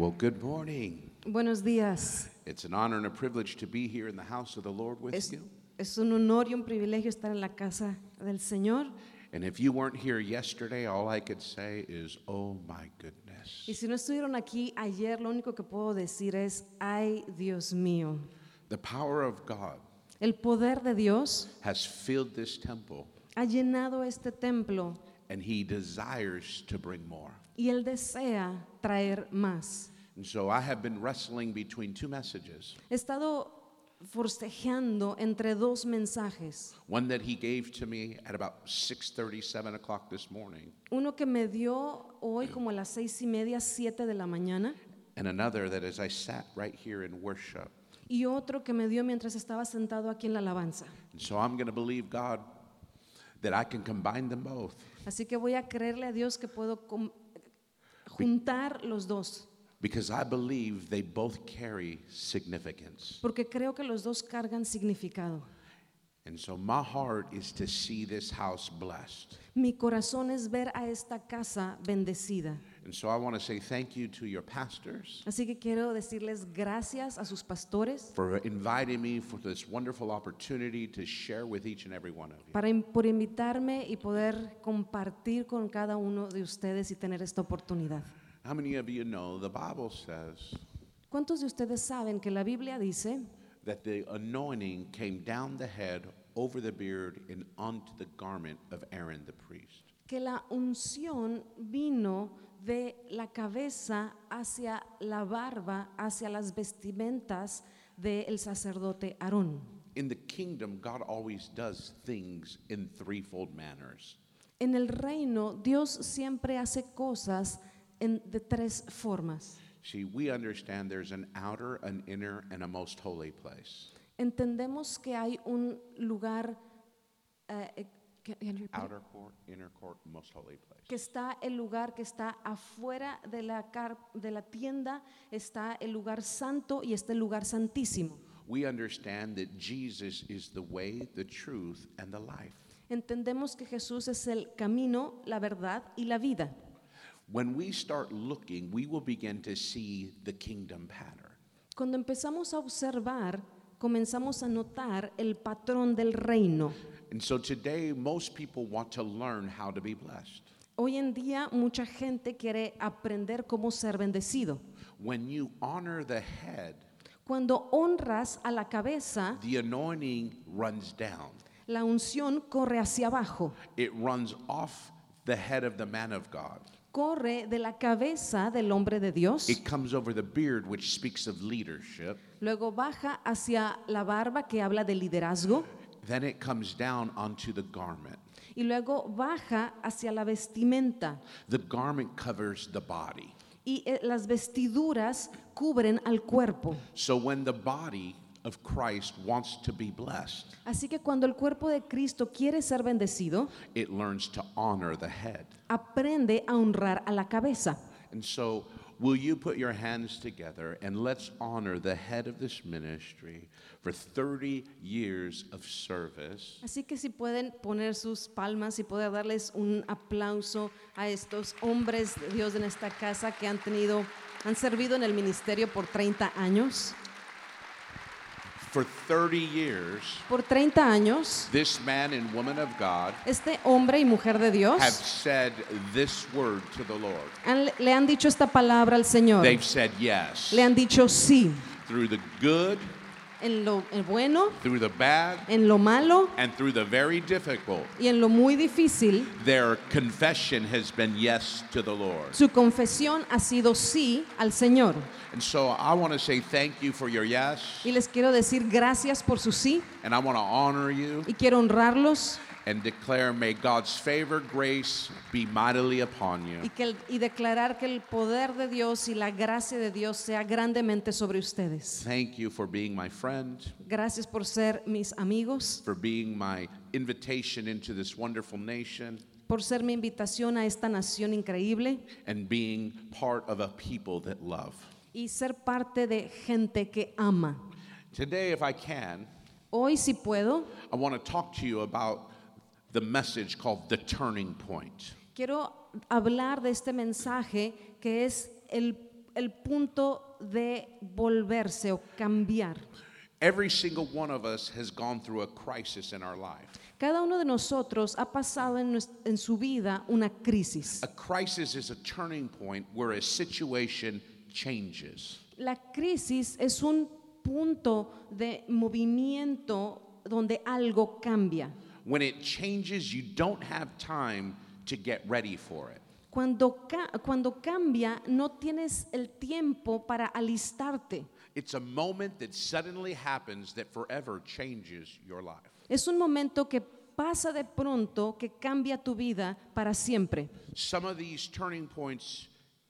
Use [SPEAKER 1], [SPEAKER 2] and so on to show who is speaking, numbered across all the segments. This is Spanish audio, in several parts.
[SPEAKER 1] Well, good morning.
[SPEAKER 2] Buenos días.
[SPEAKER 1] It's an honor and a privilege to be here in the house of the Lord with
[SPEAKER 2] Es,
[SPEAKER 1] you.
[SPEAKER 2] es un honor y un privilegio estar en la casa del Señor.
[SPEAKER 1] And if you weren't here yesterday, all I could say is, oh my goodness.
[SPEAKER 2] Y si no estuvieron aquí ayer, lo único que puedo decir es, ay Dios mío.
[SPEAKER 1] The power of God
[SPEAKER 2] El poder de Dios
[SPEAKER 1] has filled this temple,
[SPEAKER 2] ha llenado este templo
[SPEAKER 1] and He desires to bring more.
[SPEAKER 2] y Él desea traer más.
[SPEAKER 1] And so I have been wrestling between two messages.
[SPEAKER 2] He estado forcejeando entre dos mensajes.
[SPEAKER 1] One that He gave to me at about 6:30, 7 o'clock this morning,
[SPEAKER 2] Uno que me dio hoy como a las seis y media, siete de la mañana,
[SPEAKER 1] and another that as I sat right here in worship.
[SPEAKER 2] y otro que me dio mientras estaba sentado aquí en la alabanza.
[SPEAKER 1] And so I'm going to believe God that I can combine them both.
[SPEAKER 2] Así que voy a creerle a Dios que puedo com- juntar los dos,
[SPEAKER 1] Because I believe they both carry significance.
[SPEAKER 2] porque creo que los dos cargan significado.
[SPEAKER 1] And so my heart is to see this house blessed.
[SPEAKER 2] Mi corazón es ver a esta casa bendecida.
[SPEAKER 1] And so I want to say thank you to your pastors
[SPEAKER 2] Así que quiero decirles gracias a sus pastores
[SPEAKER 1] for inviting me for this wonderful opportunity to share with each and every one of you.
[SPEAKER 2] para, por invitarme y poder compartir con cada uno de ustedes y tener esta oportunidad.
[SPEAKER 1] How many of you know the Bible says
[SPEAKER 2] ¿Cuántos de ustedes saben que la Biblia dice
[SPEAKER 1] that the anointing came down the head, over the beard, and onto the garment of Aaron the priest?
[SPEAKER 2] que la unción vino de la cabeza hacia la barba, hacia las vestimentas del sacerdote Aarón.
[SPEAKER 1] In the kingdom, God always does things in threefold manners.
[SPEAKER 2] En el reino, Dios siempre hace cosas en- de tres formas.
[SPEAKER 1] See, we understand there's an outer, an inner, and a most holy place.
[SPEAKER 2] Entendemos que hay un lugar eh, eh, can you?
[SPEAKER 1] Outer court, inner court, most holy place.
[SPEAKER 2] que está el lugar que está afuera de la, car- de la tienda, está el lugar santo y está el lugar santísimo.
[SPEAKER 1] We understand that Jesus is the way, the truth, and the life.
[SPEAKER 2] Entendemos que Jesús es el camino, la verdad y la vida.
[SPEAKER 1] When we start looking, we will begin to see the kingdom pattern.
[SPEAKER 2] Cuando empezamos a observar, comenzamos a notar el patrón del reino.
[SPEAKER 1] And so today, most people want to learn how to be blessed.
[SPEAKER 2] Hoy en día mucha gente quiere aprender cómo ser bendecido.
[SPEAKER 1] When you honor the head,
[SPEAKER 2] Cuando honras a la cabeza,
[SPEAKER 1] the anointing runs down.
[SPEAKER 2] la unción corre hacia abajo,
[SPEAKER 1] It runs off the head of the man of God.
[SPEAKER 2] Corre de la cabeza del hombre de Dios.
[SPEAKER 1] It comes over the beard, which speaks of leadership.
[SPEAKER 2] Luego baja hacia la barba que habla de liderazgo
[SPEAKER 1] Then it comes down onto the garment.
[SPEAKER 2] y luego baja hacia la vestimenta
[SPEAKER 1] The garment covers the body.
[SPEAKER 2] y eh, las vestiduras cubren al cuerpo.
[SPEAKER 1] So when the body of Christ wants to be blessed,
[SPEAKER 2] Así que cuando el cuerpo de Cristo quiere ser bendecido,
[SPEAKER 1] it learns to honor the head.
[SPEAKER 2] aprende a honrar a la cabeza.
[SPEAKER 1] And so, will you put your hands together and let's honor the head of this ministry for 30 years of service?
[SPEAKER 2] Así que si pueden poner sus palmas y poder darles un aplauso a estos hombres de Dios en esta casa que han tenido, han servido en el ministerio por 30 años.
[SPEAKER 1] For 30 years,
[SPEAKER 2] Por 30 años,
[SPEAKER 1] this man and woman of God
[SPEAKER 2] este hombre y mujer de Dios
[SPEAKER 1] have said this word to the Lord.
[SPEAKER 2] han- le han dicho esta palabra al Señor.
[SPEAKER 1] They've said yes
[SPEAKER 2] Le han dicho sí
[SPEAKER 1] through the good,
[SPEAKER 2] en lo en bueno,
[SPEAKER 1] through the bad,
[SPEAKER 2] en lo malo
[SPEAKER 1] and through the very difficult.
[SPEAKER 2] y en lo muy difícil.
[SPEAKER 1] Their confession has been yes to the Lord.
[SPEAKER 2] Su confesión ha sido sí al Señor.
[SPEAKER 1] And so I want to say thank you for your yes,
[SPEAKER 2] Y les quiero decir gracias por su sí
[SPEAKER 1] and I want to honor you
[SPEAKER 2] y quiero honrarlos
[SPEAKER 1] and declare, may God's favor, grace be mightily upon you.
[SPEAKER 2] y, que el- y declarar que el poder de Dios y la gracia de Dios sea grandemente sobre ustedes.
[SPEAKER 1] Thank you for being my friend,
[SPEAKER 2] Gracias por ser mis amigos,
[SPEAKER 1] for being my invitation into this wonderful nation,
[SPEAKER 2] por ser mi invitación a esta nación increíble
[SPEAKER 1] and being part of a people that love.
[SPEAKER 2] y ser parte de gente que ama.
[SPEAKER 1] Today, if I can,
[SPEAKER 2] Hoy si puedo,
[SPEAKER 1] I want to talk to you about the message called The Turning Point.
[SPEAKER 2] quiero hablar de este mensaje que es el, el punto de volverse o cambiar.
[SPEAKER 1] Every single one of us has gone through a crisis in our life.
[SPEAKER 2] Cada uno de nosotros ha pasado en, en su vida una crisis.
[SPEAKER 1] A crisis is a turning point where a situation changes.
[SPEAKER 2] La crisis es un punto de movimiento donde algo cambia.
[SPEAKER 1] When it changes, you don't have time to get ready for it.
[SPEAKER 2] Cuando, ca- cuando cambia, no tienes el tiempo para alistarte.
[SPEAKER 1] It's a moment that suddenly happens that forever changes your life.
[SPEAKER 2] Es un momento que pasa de pronto, que cambia tu vida para siempre.
[SPEAKER 1] Some of these turning points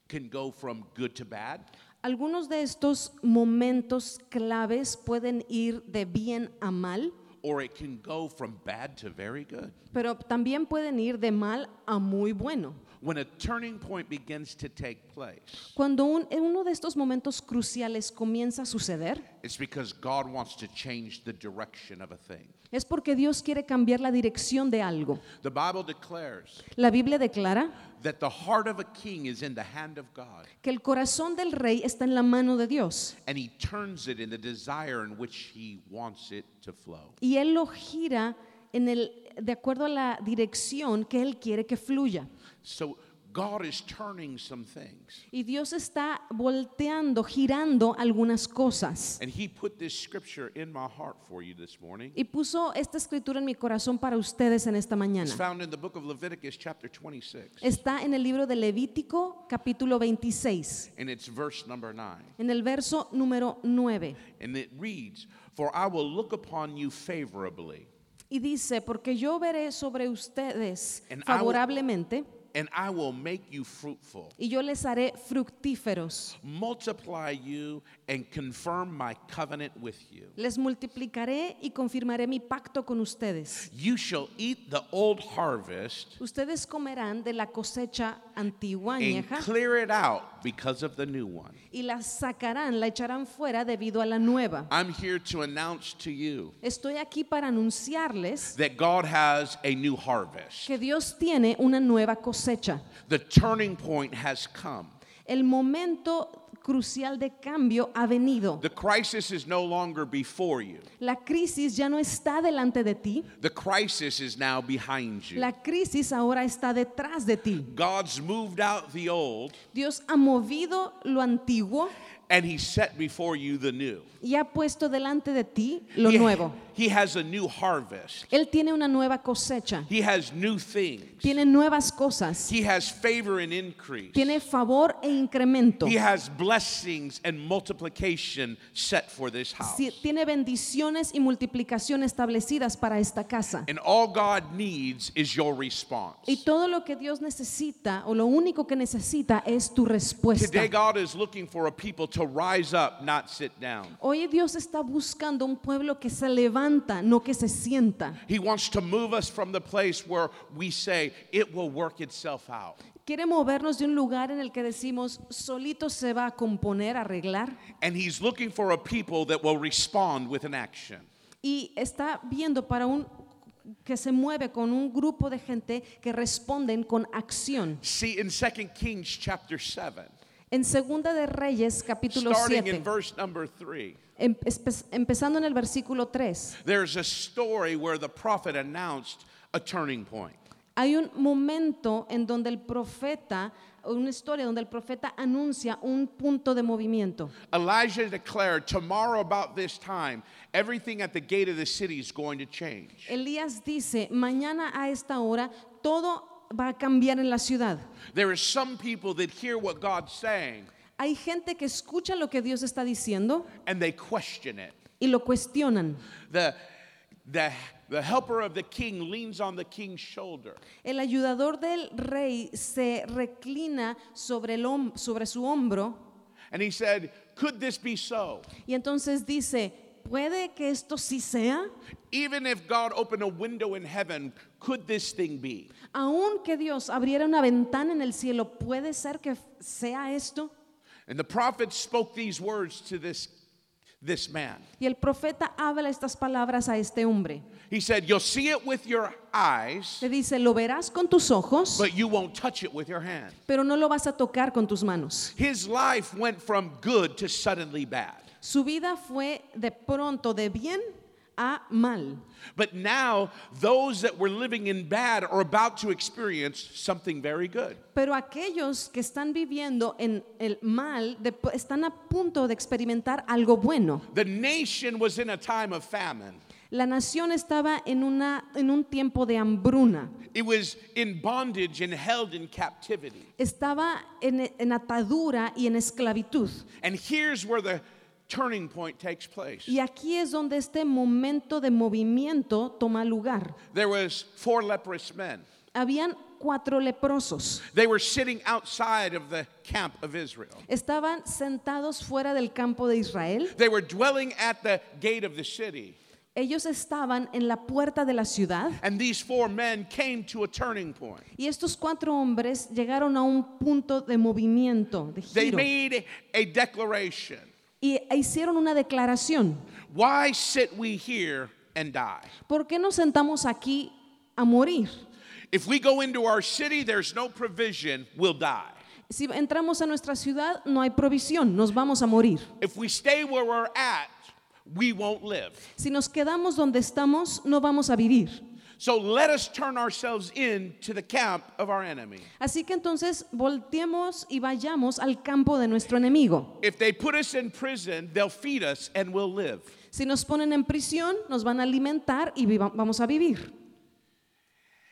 [SPEAKER 1] can go from good to bad,
[SPEAKER 2] Algunos de estos momentos claves pueden ir de bien a mal,
[SPEAKER 1] or it can go from bad to very good.
[SPEAKER 2] pero también pueden ir de mal a muy bueno.
[SPEAKER 1] When a turning point begins to take place,
[SPEAKER 2] Cuando un- uno de estos momentos cruciales comienza a suceder,
[SPEAKER 1] it's because God wants to change the direction of a thing.
[SPEAKER 2] es porque Dios quiere cambiar la dirección de algo.
[SPEAKER 1] The Bible declares
[SPEAKER 2] La Biblia declara
[SPEAKER 1] that the heart of a king is in the hand of God,
[SPEAKER 2] que el corazón del rey está en la mano de Dios
[SPEAKER 1] and he turns it in the desire in which he wants it to flow.
[SPEAKER 2] y él lo gira en el de acuerdo a la dirección que él quiere que fluya.
[SPEAKER 1] So God is turning some things.
[SPEAKER 2] Y Dios está volteando, girando algunas cosas.
[SPEAKER 1] And he put this scripture in my heart for you this morning.
[SPEAKER 2] Y puso esta escritura en mi corazón para ustedes en esta
[SPEAKER 1] It's
[SPEAKER 2] mañana.
[SPEAKER 1] found in the book of Leviticus, chapter 26,
[SPEAKER 2] Está en el libro de Levítico, capítulo 26,
[SPEAKER 1] and it's verse number 9.
[SPEAKER 2] en el verso número 9.
[SPEAKER 1] And it reads, For I will look upon you favorably,
[SPEAKER 2] Y dice, porque yo veré sobre ustedes
[SPEAKER 1] And I will-
[SPEAKER 2] favorablemente
[SPEAKER 1] and I will make you fruitful,
[SPEAKER 2] y yo les haré fructíferos.
[SPEAKER 1] multiply you, and confirm my covenant with you.
[SPEAKER 2] Les multiplicaré y confirmaré mi pacto con ustedes.
[SPEAKER 1] You shall eat the old harvest
[SPEAKER 2] Ustedes comerán de la cosecha
[SPEAKER 1] and clear it out because of the new one.
[SPEAKER 2] y la sacarán, la echarán fuera debido a la nueva.
[SPEAKER 1] I'm here to announce to you
[SPEAKER 2] Estoy aquí para anunciarles
[SPEAKER 1] that God has a new harvest.
[SPEAKER 2] que Dios tiene una nueva cosecha.
[SPEAKER 1] The turning point has come.
[SPEAKER 2] El momento crucial de cambio ha venido.
[SPEAKER 1] The crisis is no longer before you.
[SPEAKER 2] La crisis ya no está delante de ti,
[SPEAKER 1] The crisis is now behind you.
[SPEAKER 2] la crisis ahora está detrás de ti.
[SPEAKER 1] God's moved out the old
[SPEAKER 2] Dios ha movido lo antiguo
[SPEAKER 1] and he set before you the new.
[SPEAKER 2] y ha puesto delante de ti lo
[SPEAKER 1] he,
[SPEAKER 2] nuevo.
[SPEAKER 1] he has a new harvest.
[SPEAKER 2] Él tiene una nueva cosecha,
[SPEAKER 1] He has new things.
[SPEAKER 2] tiene nuevas cosas,
[SPEAKER 1] He has favor and increase.
[SPEAKER 2] tiene favor e incremento,
[SPEAKER 1] He has blessings and multiplication set for this house.
[SPEAKER 2] Tiene bendiciones y multiplicación establecidas para esta casa.
[SPEAKER 1] And all God needs is your response.
[SPEAKER 2] Y todo lo que Dios necesita o lo único que necesita es tu respuesta.
[SPEAKER 1] Today, God is looking for a people to rise up, not sit down.
[SPEAKER 2] Hoy Dios está buscando un pueblo que se levanta, no que se sienta.
[SPEAKER 1] He wants to move us from the place where we say it will work itself out.
[SPEAKER 2] Quiere movernos de un lugar en el que decimos, solito se va a componer, arreglar.
[SPEAKER 1] And He's looking for a people that will respond with an action.
[SPEAKER 2] Y está viendo para un que se mueve con un grupo de gente que responden con acción.
[SPEAKER 1] See, in 2 Kings chapter 7,
[SPEAKER 2] En Segunda de Reyes, capítulo
[SPEAKER 1] starting
[SPEAKER 2] 7,
[SPEAKER 1] in verse number 3,
[SPEAKER 2] em- empezando en el versículo 3,
[SPEAKER 1] there's a story where the prophet announced a turning point.
[SPEAKER 2] Hay un momento en donde el profeta, una historia donde el profeta anuncia un punto de movimiento.
[SPEAKER 1] Elijah declared, Tomorrow, about this time, everything at the gate of the city is going to change.
[SPEAKER 2] Elías dice, mañana a esta hora todo va a cambiar en la ciudad.
[SPEAKER 1] There are some people that hear what God's saying
[SPEAKER 2] Hay gente que escucha lo que Dios está diciendo
[SPEAKER 1] and they question it.
[SPEAKER 2] y lo cuestionan.
[SPEAKER 1] The, the, the helper of the king leans on the king's shoulder.
[SPEAKER 2] El ayudador del rey se reclina sobre, el hom- sobre su hombro
[SPEAKER 1] And he said, Could this be so?
[SPEAKER 2] y entonces dice, ¿puede que esto sí sea?
[SPEAKER 1] Even if God opened a window in heaven, could this thing be?
[SPEAKER 2] Aun que Dios abriera una ventana en el cielo, ¿puede ser que sea esto?
[SPEAKER 1] And the prophet spoke these words to this this man.
[SPEAKER 2] Y el profeta habla estas palabras a este hombre.
[SPEAKER 1] He said, You'll see it with your eyes,
[SPEAKER 2] Le dice, lo verás con tus ojos,
[SPEAKER 1] but you won't touch it with your hand.
[SPEAKER 2] pero no lo vas a tocar con tus manos.
[SPEAKER 1] His life went from good to suddenly bad.
[SPEAKER 2] Su vida fue de pronto de bien a mal.
[SPEAKER 1] But now, those that were living in bad are about to experience something very good.
[SPEAKER 2] Pero aquellos que están viviendo en el mal de- están a punto de experimentar algo bueno.
[SPEAKER 1] The nation was in a time of famine,
[SPEAKER 2] La nación estaba en, una, en un tiempo de hambruna.
[SPEAKER 1] it was in bondage and held in captivity.
[SPEAKER 2] Estaba en, en atadura y en esclavitud.
[SPEAKER 1] And here's where the turning point takes place.
[SPEAKER 2] Y aquí es donde este momento de movimiento toma lugar.
[SPEAKER 1] There was four leprous men.
[SPEAKER 2] Habían cuatro leprosos.
[SPEAKER 1] They were sitting outside of the camp of Israel.
[SPEAKER 2] Estaban sentados fuera del campo de Israel.
[SPEAKER 1] They were dwelling at the gate of the city.
[SPEAKER 2] Ellos estaban en la puerta de la ciudad
[SPEAKER 1] And these four men came to a turning point.
[SPEAKER 2] y estos cuatro hombres llegaron a un punto de movimiento, de
[SPEAKER 1] They
[SPEAKER 2] giro,
[SPEAKER 1] made a declaration.
[SPEAKER 2] Y hicieron una declaración.
[SPEAKER 1] Why sit we here and die?
[SPEAKER 2] ¿Por qué nos sentamos aquí a morir?
[SPEAKER 1] If we go into our city, there's no provision, we'll die.
[SPEAKER 2] Si entramos a nuestra ciudad, no hay provisión, nos vamos a morir.
[SPEAKER 1] If we stay where we're at, we won't live.
[SPEAKER 2] Si nos quedamos donde estamos, no vamos a vivir.
[SPEAKER 1] So let us turn ourselves in to the camp of our enemy.
[SPEAKER 2] Así que entonces volteemos y vayamos al campo de nuestro enemigo.
[SPEAKER 1] If they put us in prison, they'll feed us and we'll live.
[SPEAKER 2] Si nos ponen en prisión, nos van a alimentar y vamos a vivir.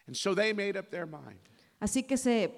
[SPEAKER 1] And so they made up their mind.
[SPEAKER 2] Así que se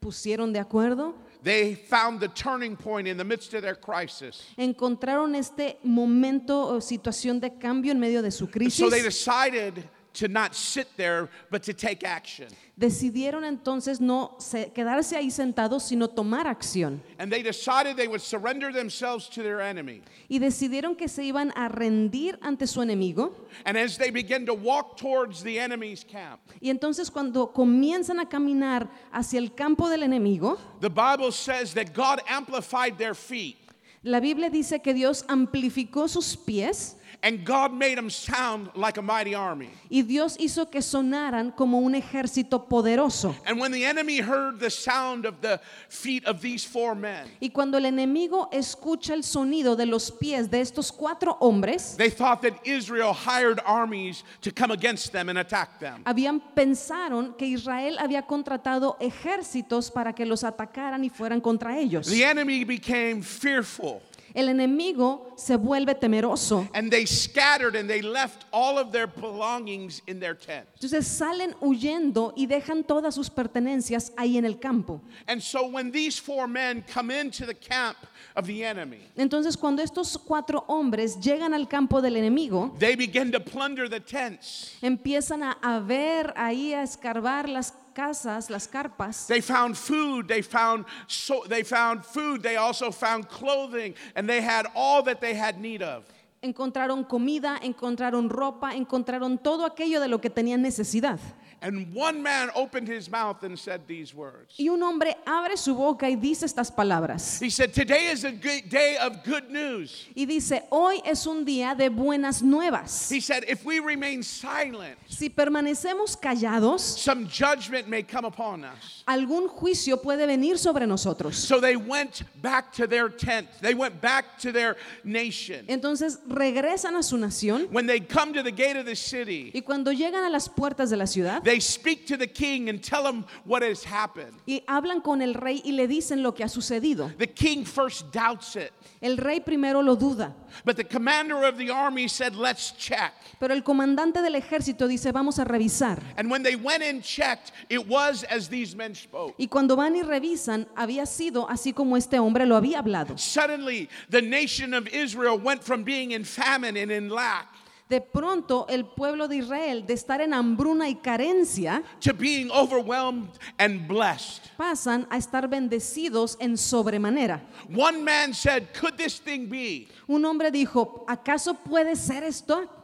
[SPEAKER 2] pusieron de acuerdo,
[SPEAKER 1] They found the turning point in the midst of their crisis.
[SPEAKER 2] encontraron este momento o situación de cambio en medio de su
[SPEAKER 1] So
[SPEAKER 2] crisis.
[SPEAKER 1] they decided to not sit there, but to take action.
[SPEAKER 2] Decidieron entonces no se- quedarse ahí sentados, sino tomar acción.
[SPEAKER 1] And they decided they would surrender themselves to their enemy.
[SPEAKER 2] Y decidieron que se iban a rendir ante su enemigo.
[SPEAKER 1] And as they began to walk towards the enemy's camp,
[SPEAKER 2] Y entonces cuando comienzan a caminar hacia el campo del enemigo,
[SPEAKER 1] the Bible says that God amplified their feet
[SPEAKER 2] la Biblia dice que Dios amplificó sus pies
[SPEAKER 1] and God made them sound like a mighty army.
[SPEAKER 2] y Dios hizo que sonaran como un ejército poderoso.
[SPEAKER 1] And when the enemy heard the sound of the feet of these four men,
[SPEAKER 2] Y cuando el enemigo escucha el sonido de los pies de estos cuatro hombres,
[SPEAKER 1] they thought that Israel hired armies to come against them and attack them.
[SPEAKER 2] habían pensaron que Israel había contratado ejércitos para que los atacaran y fueran contra ellos.
[SPEAKER 1] The enemy became fearful
[SPEAKER 2] El enemigo se vuelve temeroso.
[SPEAKER 1] and they scattered and they left all of their belongings in their tent.
[SPEAKER 2] Entonces salen huyendo y dejan todas sus pertenencias ahí en el campo.
[SPEAKER 1] And so when these four men come into the camp of the enemy,
[SPEAKER 2] Entonces cuando estos cuatro hombres llegan al campo del enemigo,
[SPEAKER 1] they begin to plunder the tents.
[SPEAKER 2] empiezan a, a ver ahí, a escarbar las casas, las carpas.
[SPEAKER 1] They found food, they found so they found food, they also found clothing, and they had all that they had need of.
[SPEAKER 2] Encontraron comida, encontraron ropa, encontraron todo aquello de lo que tenían necesidad.
[SPEAKER 1] And one man opened his mouth and said these words.
[SPEAKER 2] Y un hombre abre su boca y dice estas palabras.
[SPEAKER 1] He said, Today is a good day of good news.
[SPEAKER 2] Y dice, hoy es un día de buenas nuevas.
[SPEAKER 1] He said, If we remain silent,
[SPEAKER 2] Si permanecemos callados,
[SPEAKER 1] some judgment may come upon us.
[SPEAKER 2] algún juicio puede venir sobre nosotros.
[SPEAKER 1] So they went back to their tent. They went back to their nation.
[SPEAKER 2] Entonces regresan a su nación
[SPEAKER 1] When they come to the gate of the city,
[SPEAKER 2] y cuando llegan a las puertas de la ciudad
[SPEAKER 1] they speak to the king and tell him what has happened.
[SPEAKER 2] y hablan con el rey y le dicen lo que ha sucedido.
[SPEAKER 1] The king first doubts it,
[SPEAKER 2] El rey primero lo duda,
[SPEAKER 1] but the commander of the army said, Let's check.
[SPEAKER 2] pero el comandante del ejército dice, vamos a revisar.
[SPEAKER 1] And when they went and checked, it was as these men spoke.
[SPEAKER 2] Y cuando van y revisan, había sido así como este hombre lo había hablado.
[SPEAKER 1] Suddenly, the nation of Israel went from being in famine and in lack
[SPEAKER 2] De pronto el pueblo de Israel, de estar en hambruna y carencia,
[SPEAKER 1] to being overwhelmed and blessed.
[SPEAKER 2] pasan a estar bendecidos en sobremanera.
[SPEAKER 1] One man said, Could this thing be?
[SPEAKER 2] Un hombre dijo, ¿acaso puede ser esto?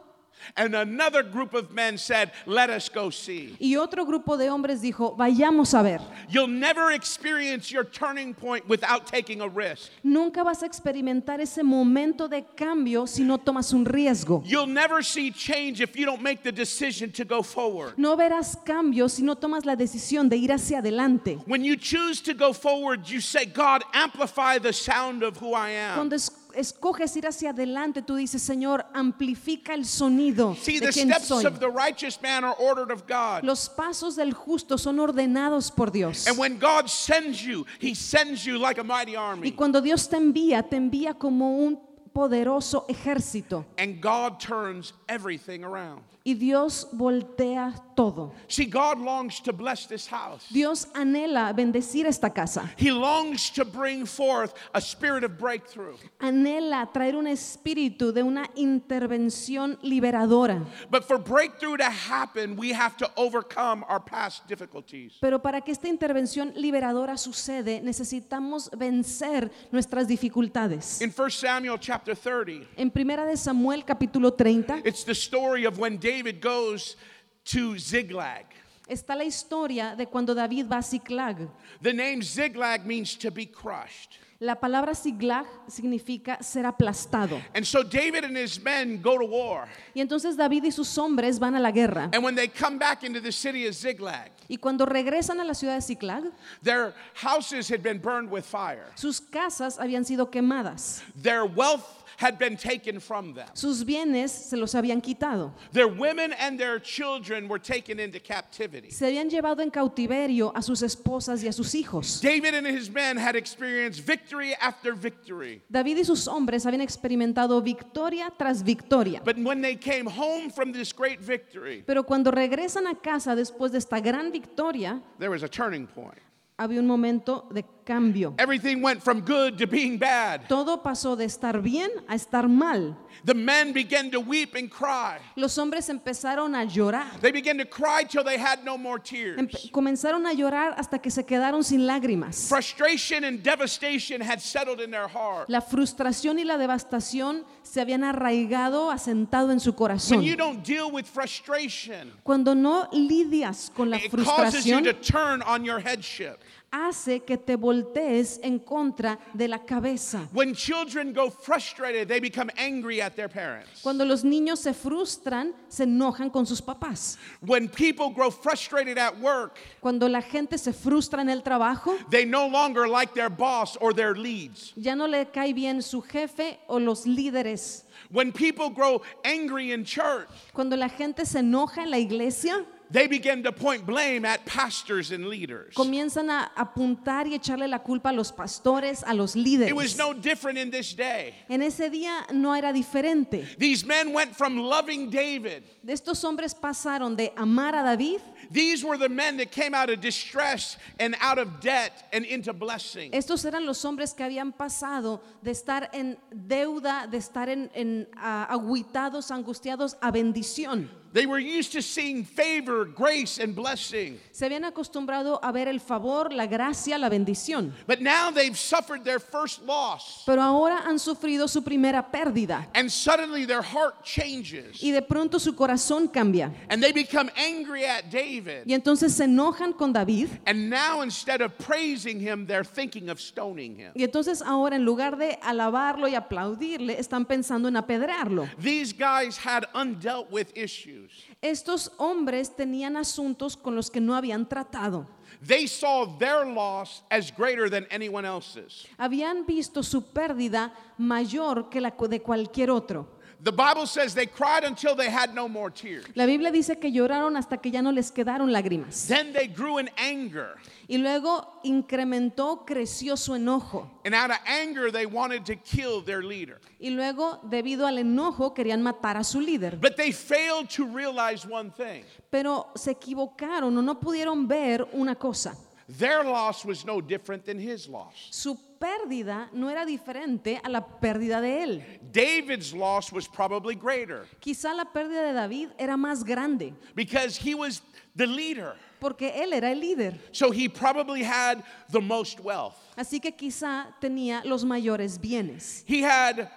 [SPEAKER 1] And another group of men said, Let us go see.
[SPEAKER 2] Y otro grupo de hombres dijo, vayamos a ver.
[SPEAKER 1] You'll never experience your turning point without taking a risk.
[SPEAKER 2] Nunca vas a experimentar ese momento de cambio si no tomas un riesgo.
[SPEAKER 1] You'll never see change if you don't make the decision to go forward.
[SPEAKER 2] No verás cambio si no tomas la decisión de ir hacia adelante.
[SPEAKER 1] When you choose to go forward, you say, God, amplify the sound of who I am.
[SPEAKER 2] Cuando escoges ir hacia adelante, tú dices, Señor, amplifica el sonido
[SPEAKER 1] See,
[SPEAKER 2] de
[SPEAKER 1] steps
[SPEAKER 2] soy.
[SPEAKER 1] of the righteous man are ordered of God.
[SPEAKER 2] Los pasos del justo son ordenados por Dios.
[SPEAKER 1] And when God sends you, He sends you like a mighty
[SPEAKER 2] Y
[SPEAKER 1] army.
[SPEAKER 2] cuando Dios te envía, te envía como un poderoso ejército.
[SPEAKER 1] And God turns everything around.
[SPEAKER 2] Y Dios voltea todo.
[SPEAKER 1] See, God longs to bless this house.
[SPEAKER 2] Dios anhela bendecir esta casa.
[SPEAKER 1] He longs to bring forth a spirit of breakthrough.
[SPEAKER 2] Anhela traer un espíritu de una intervención liberadora.
[SPEAKER 1] But for breakthrough to happen, we have to overcome our past difficulties.
[SPEAKER 2] Pero para que esta intervención liberadora sucede, necesitamos vencer nuestras dificultades.
[SPEAKER 1] In 1 Samuel chapter 30,
[SPEAKER 2] En Primera de Samuel capítulo 30
[SPEAKER 1] it's the story of when David goes to Ziglag.
[SPEAKER 2] está la historia de cuando David va a Ziklag.
[SPEAKER 1] The name Ziglag means to be crushed.
[SPEAKER 2] La palabra Ziklag significa ser aplastado.
[SPEAKER 1] And so David and his men go to war.
[SPEAKER 2] Y entonces David y sus hombres van a la guerra.
[SPEAKER 1] And when they come back into the city of Ziglag,
[SPEAKER 2] Y cuando regresan a la ciudad de Ziklag,
[SPEAKER 1] their houses had been burned with fire.
[SPEAKER 2] sus casas habían sido quemadas.
[SPEAKER 1] Their wealth had been taken from them.
[SPEAKER 2] Sus bienes se los habían quitado.
[SPEAKER 1] Their women and their children were taken into captivity.
[SPEAKER 2] Se habían llevado en cautiverio a sus esposas y a sus hijos.
[SPEAKER 1] David and his men had experienced victory after victory.
[SPEAKER 2] David y sus hombres habían experimentado victoria tras victoria.
[SPEAKER 1] But when they came home from this great victory,
[SPEAKER 2] Pero cuando regresan a casa después de esta gran victoria,
[SPEAKER 1] there was a turning point.
[SPEAKER 2] Había un momento de cambio.
[SPEAKER 1] Everything went from good to being bad.
[SPEAKER 2] Todo pasó de estar bien a estar mal.
[SPEAKER 1] The men began to weep and cry.
[SPEAKER 2] Los hombres empezaron a llorar.
[SPEAKER 1] They began to cry till they had no more tears.
[SPEAKER 2] Empe- comenzaron a llorar hasta que se quedaron sin lágrimas.
[SPEAKER 1] Frustration and devastation had settled in their heart.
[SPEAKER 2] La frustración y la devastación se habían arraigado, asentado en su
[SPEAKER 1] When
[SPEAKER 2] corazón.
[SPEAKER 1] you don't deal with frustration,
[SPEAKER 2] Cuando no lidias con la
[SPEAKER 1] it causes you
[SPEAKER 2] frustración,
[SPEAKER 1] to turn on your headship.
[SPEAKER 2] Hace que te voltees en contra de la cabeza.
[SPEAKER 1] When children go frustrated, they become angry at their parents.
[SPEAKER 2] Cuando los niños se frustran, se enojan con sus papás.
[SPEAKER 1] When people grow frustrated at work,
[SPEAKER 2] Cuando la gente se frustra en el trabajo,
[SPEAKER 1] they no longer like their boss or their leads.
[SPEAKER 2] ya no le cae bien su jefe o los líderes.
[SPEAKER 1] When people grow angry in church,
[SPEAKER 2] Cuando la gente se enoja en la iglesia,
[SPEAKER 1] they begin to point blame at pastors and leaders.
[SPEAKER 2] comienzan a apuntar y echarle la culpa a los pastores, a los líderes.
[SPEAKER 1] It was no different in this day.
[SPEAKER 2] En ese día no era diferente.
[SPEAKER 1] These men went from loving David.
[SPEAKER 2] Estos hombres pasaron de amar a David,
[SPEAKER 1] These were the men that came out of distress and out of debt and into blessing.
[SPEAKER 2] estos eran los hombres que habían pasado de estar en deuda, de estar en, en, ah, agüitados, angustiados, a bendición.
[SPEAKER 1] They were used to seeing favor, grace, and blessing.
[SPEAKER 2] Se habían acostumbrado a ver el favor, la gracia, la bendición.
[SPEAKER 1] But now they've suffered their first loss.
[SPEAKER 2] Pero ahora han sufrido su primera pérdida
[SPEAKER 1] And suddenly their heart changes.
[SPEAKER 2] y de pronto su corazón cambia.
[SPEAKER 1] And they become angry at David.
[SPEAKER 2] Y entonces se enojan con David
[SPEAKER 1] And now instead of praising him, they're thinking of stoning him.
[SPEAKER 2] y entonces ahora en lugar de alabarlo y aplaudirle, están pensando en apedrearlo.
[SPEAKER 1] These guys had undealt with issues.
[SPEAKER 2] Estos hombres tenían asuntos con los que no habían tratado.
[SPEAKER 1] They saw their loss as greater than anyone else's.
[SPEAKER 2] Habían visto su pérdida mayor que la de cualquier otro.
[SPEAKER 1] The Bible says they cried until they had no more tears.
[SPEAKER 2] La Biblia dice que lloraron hasta que ya no les quedaron lágrimas.
[SPEAKER 1] Then they grew in anger.
[SPEAKER 2] Y luego incrementó, creció su enojo.
[SPEAKER 1] And out of anger, they wanted to kill their leader.
[SPEAKER 2] Y luego, debido al enojo, querían matar a su líder.
[SPEAKER 1] But they failed to realize one thing
[SPEAKER 2] Pero se equivocaron o no pudieron ver una cosa.
[SPEAKER 1] Their loss was no different than his loss.
[SPEAKER 2] Su pérdida no era diferente a la pérdida de él.
[SPEAKER 1] David's loss was probably greater
[SPEAKER 2] Quizá la pérdida de David era más grande
[SPEAKER 1] because he was the leader.
[SPEAKER 2] porque él era el líder.
[SPEAKER 1] So he probably had the most wealth.
[SPEAKER 2] Así que quizá tenía los mayores bienes.
[SPEAKER 1] He had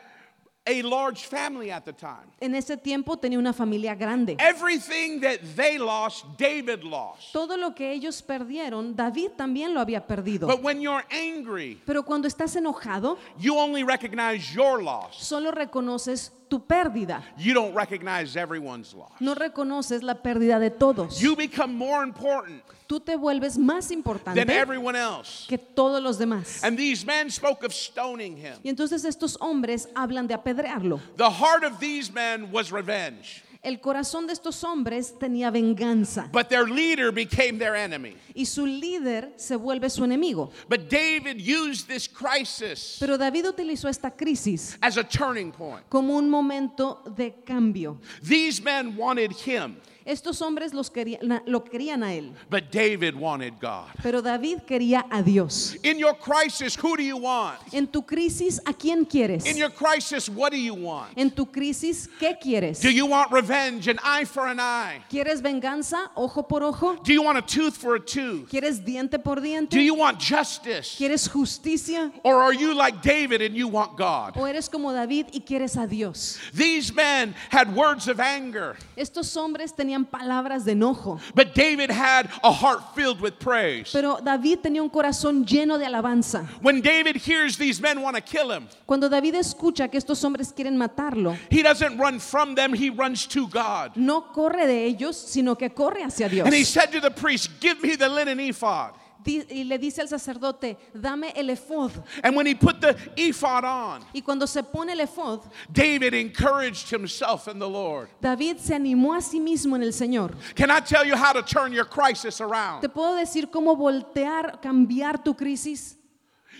[SPEAKER 1] a large family at the time.
[SPEAKER 2] En ese tiempo tenía una familia grande.
[SPEAKER 1] Everything that they lost, David lost.
[SPEAKER 2] Todo lo que ellos perdieron, David también lo había perdido.
[SPEAKER 1] But when you're angry,
[SPEAKER 2] Pero cuando estás enojado,
[SPEAKER 1] you only recognize your loss.
[SPEAKER 2] solo reconoces tu pérdida.
[SPEAKER 1] You don't recognize everyone's loss.
[SPEAKER 2] No reconoces la pérdida de todos.
[SPEAKER 1] You become more important
[SPEAKER 2] Tú te vuelves más
[SPEAKER 1] than
[SPEAKER 2] importante
[SPEAKER 1] everyone else.
[SPEAKER 2] que todos los demás.
[SPEAKER 1] And these men spoke of stoning him.
[SPEAKER 2] Y entonces estos hombres hablan de apedrearlo.
[SPEAKER 1] The heart of these men was revenge,
[SPEAKER 2] El corazón de estos hombres tenía venganza
[SPEAKER 1] but their leader became their enemy.
[SPEAKER 2] y su líder se vuelve su enemigo.
[SPEAKER 1] But David used this crisis
[SPEAKER 2] Pero David utilizó esta crisis
[SPEAKER 1] as a turning point.
[SPEAKER 2] como un momento de cambio.
[SPEAKER 1] These men wanted him,
[SPEAKER 2] Estos hombres los querían, lo querían a él,
[SPEAKER 1] but David wanted God.
[SPEAKER 2] pero David quería a Dios.
[SPEAKER 1] In your crisis, who do you want?
[SPEAKER 2] En tu crisis, ¿a quién quieres?
[SPEAKER 1] In your crisis, what do you want?
[SPEAKER 2] En tu crisis, ¿qué quieres?
[SPEAKER 1] Do you want revenge, an eye for an eye?
[SPEAKER 2] ¿Quieres venganza, ojo por ojo?
[SPEAKER 1] Do you want a tooth for a tooth?
[SPEAKER 2] ¿Quieres diente por
[SPEAKER 1] Do you want justice?
[SPEAKER 2] ¿Quieres justicia?
[SPEAKER 1] Or are you like David and you want God?
[SPEAKER 2] ¿O eres como David y quieres a Dios?
[SPEAKER 1] These men had words of anger,
[SPEAKER 2] Estos hombres tenían palabras de enojo,
[SPEAKER 1] but David had a heart filled with praise.
[SPEAKER 2] pero David tenía un corazón lleno de alabanza.
[SPEAKER 1] When David hears these men want to kill him,
[SPEAKER 2] Cuando David escucha que estos hombres quieren matarlo,
[SPEAKER 1] he doesn't run from them, he runs to God.
[SPEAKER 2] no corre de ellos, sino que corre hacia Dios.
[SPEAKER 1] And he said to the priest, Give me the linen ephod.
[SPEAKER 2] Y le dice al sacerdote, dame el efod.
[SPEAKER 1] And when he put the ephod on,
[SPEAKER 2] Y cuando se pone el efod,
[SPEAKER 1] David encouraged himself in the Lord.
[SPEAKER 2] David se animó a sí mismo en el Señor.
[SPEAKER 1] Can I tell you how to turn your crisis around?
[SPEAKER 2] ¿Te puedo decir cómo voltear, cambiar tu crisis?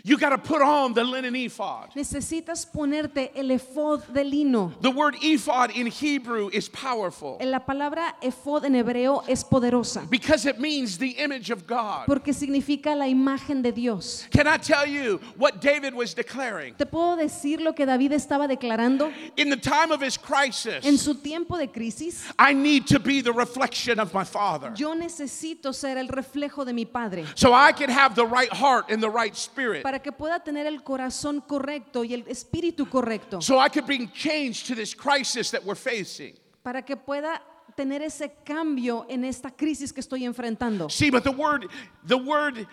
[SPEAKER 1] You got to put on the linen ephod.
[SPEAKER 2] Necesitas ponerte el efod de lino.
[SPEAKER 1] The word ephod in Hebrew is powerful
[SPEAKER 2] La palabra efod en hebreo es poderosa
[SPEAKER 1] because it means the image of God.
[SPEAKER 2] porque significa la imagen de Dios.
[SPEAKER 1] Can I tell you what David was declaring?
[SPEAKER 2] ¿Te puedo decir lo que David estaba declarando?
[SPEAKER 1] In the time of his crisis.
[SPEAKER 2] En su tiempo de crisis,
[SPEAKER 1] I need to be the reflection of my father
[SPEAKER 2] yo necesito ser el reflejo de mi Padre
[SPEAKER 1] so I can have the right heart and the right spirit,
[SPEAKER 2] para que pueda tener el corazón correcto y el espíritu correcto,
[SPEAKER 1] so I could bring change to this crisis that we're facing.
[SPEAKER 2] para que pueda tener ese cambio en esta crisis que estoy enfrentando.
[SPEAKER 1] See, but the word, the word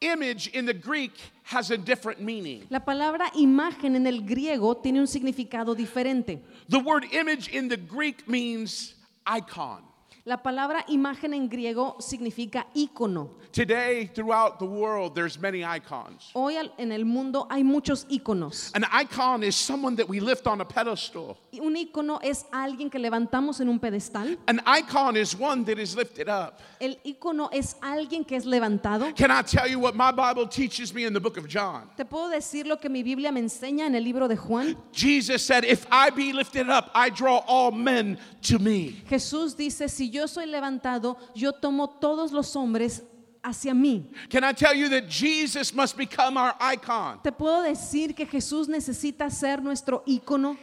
[SPEAKER 1] image in the Greek has a different meaning.
[SPEAKER 2] La palabra imagen en el griego tiene un significado diferente.
[SPEAKER 1] The word image in the Greek means icon.
[SPEAKER 2] La palabra imagen en griego significa ícono.
[SPEAKER 1] Today, throughout the world, there's many icons.
[SPEAKER 2] Hoy en el mundo hay muchos íconos.
[SPEAKER 1] An icon is someone that we lift on a pedestal.
[SPEAKER 2] Un ícono es alguien que levantamos en un pedestal.
[SPEAKER 1] An icon is one that is lifted up.
[SPEAKER 2] El ícono es alguien que es levantado.
[SPEAKER 1] Can I tell you what my Bible teaches me in the book of John?
[SPEAKER 2] Te puedo decir lo que mi Biblia me enseña en el libro de Juan.
[SPEAKER 1] Jesus said, If I be lifted up, I draw all men to me.
[SPEAKER 2] Jesús dice, si yo soy levantado, yo tomo todos los hombres hacia mí.
[SPEAKER 1] Can I tell you that Jesus must become our icon?
[SPEAKER 2] Te puedo decir que Jesús necesita ser nuestro ícono.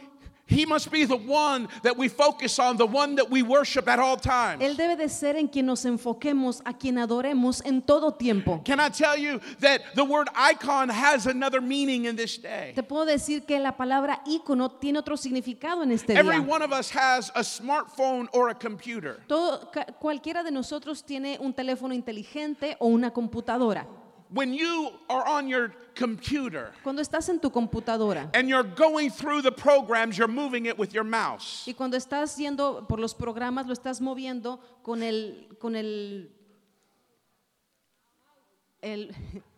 [SPEAKER 1] He must be the one that we focus on, the one that we worship at all times.
[SPEAKER 2] Él debe de ser en quien nos enfoquemos, a quien adoremos en todo tiempo.
[SPEAKER 1] Can I tell you that the word icon has another meaning in this day?
[SPEAKER 2] Te puedo decir que la palabra ícono tiene otro significado en este
[SPEAKER 1] Every
[SPEAKER 2] día.
[SPEAKER 1] one of us has a smartphone or a computer.
[SPEAKER 2] Todo, cualquiera de nosotros tiene un teléfono inteligente o una computadora.
[SPEAKER 1] When you are on your computer
[SPEAKER 2] Cuando estás en tu computadora
[SPEAKER 1] and you're going through the programs, you're moving it with your mouse.
[SPEAKER 2] y cuando estás yendo por los programas, lo estás moviendo con el, con el, el,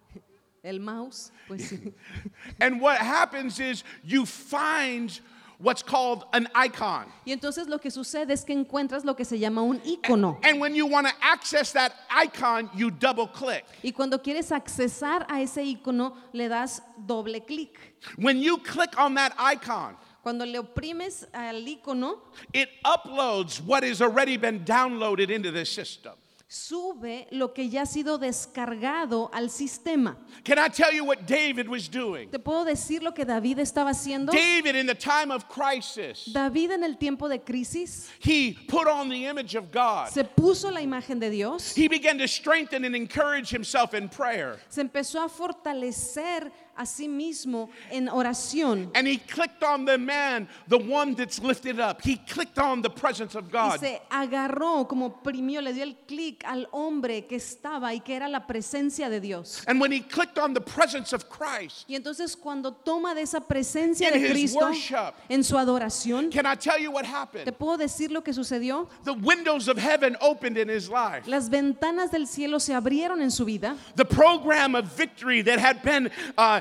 [SPEAKER 2] el mouse, pues.
[SPEAKER 1] And what happens is you find what's called an icon.
[SPEAKER 2] Y entonces lo que sucede es que encuentras lo que se llama un icono.
[SPEAKER 1] And when you want to access that icon, you double click.
[SPEAKER 2] Y cuando quieres accesar a ese icono, le das doble clic.
[SPEAKER 1] When you click on that icon,
[SPEAKER 2] Cuando le oprimes al icono,
[SPEAKER 1] it uploads what has already been downloaded into the system.
[SPEAKER 2] Sube lo que ya ha sido descargado al sistema.
[SPEAKER 1] Can I tell you what David was doing?
[SPEAKER 2] ¿Te puedo decir lo que David estaba haciendo?
[SPEAKER 1] David, in the time of crisis,
[SPEAKER 2] David en el tiempo de crisis
[SPEAKER 1] he put on the image of God.
[SPEAKER 2] se puso la imagen de Dios,
[SPEAKER 1] He began to strengthen and encourage himself in prayer.
[SPEAKER 2] se empezó a fortalecer a sí mismo en oración
[SPEAKER 1] And he clicked on the man, the one that's lifted up. He clicked on the presence of
[SPEAKER 2] y
[SPEAKER 1] God.
[SPEAKER 2] se agarró, como primió, le dio el clic al hombre que estaba y que era la presencia de Dios.
[SPEAKER 1] And when he clicked on the presence of Christ,
[SPEAKER 2] Y entonces cuando toma de esa presencia de Cristo
[SPEAKER 1] worship.
[SPEAKER 2] en su adoración,
[SPEAKER 1] can I tell you what
[SPEAKER 2] ¿te
[SPEAKER 1] happened?
[SPEAKER 2] puedo decir lo que sucedió?
[SPEAKER 1] The windows of heaven opened in his life.
[SPEAKER 2] Las ventanas del cielo se abrieron en su vida.
[SPEAKER 1] The program of victory that had been uh,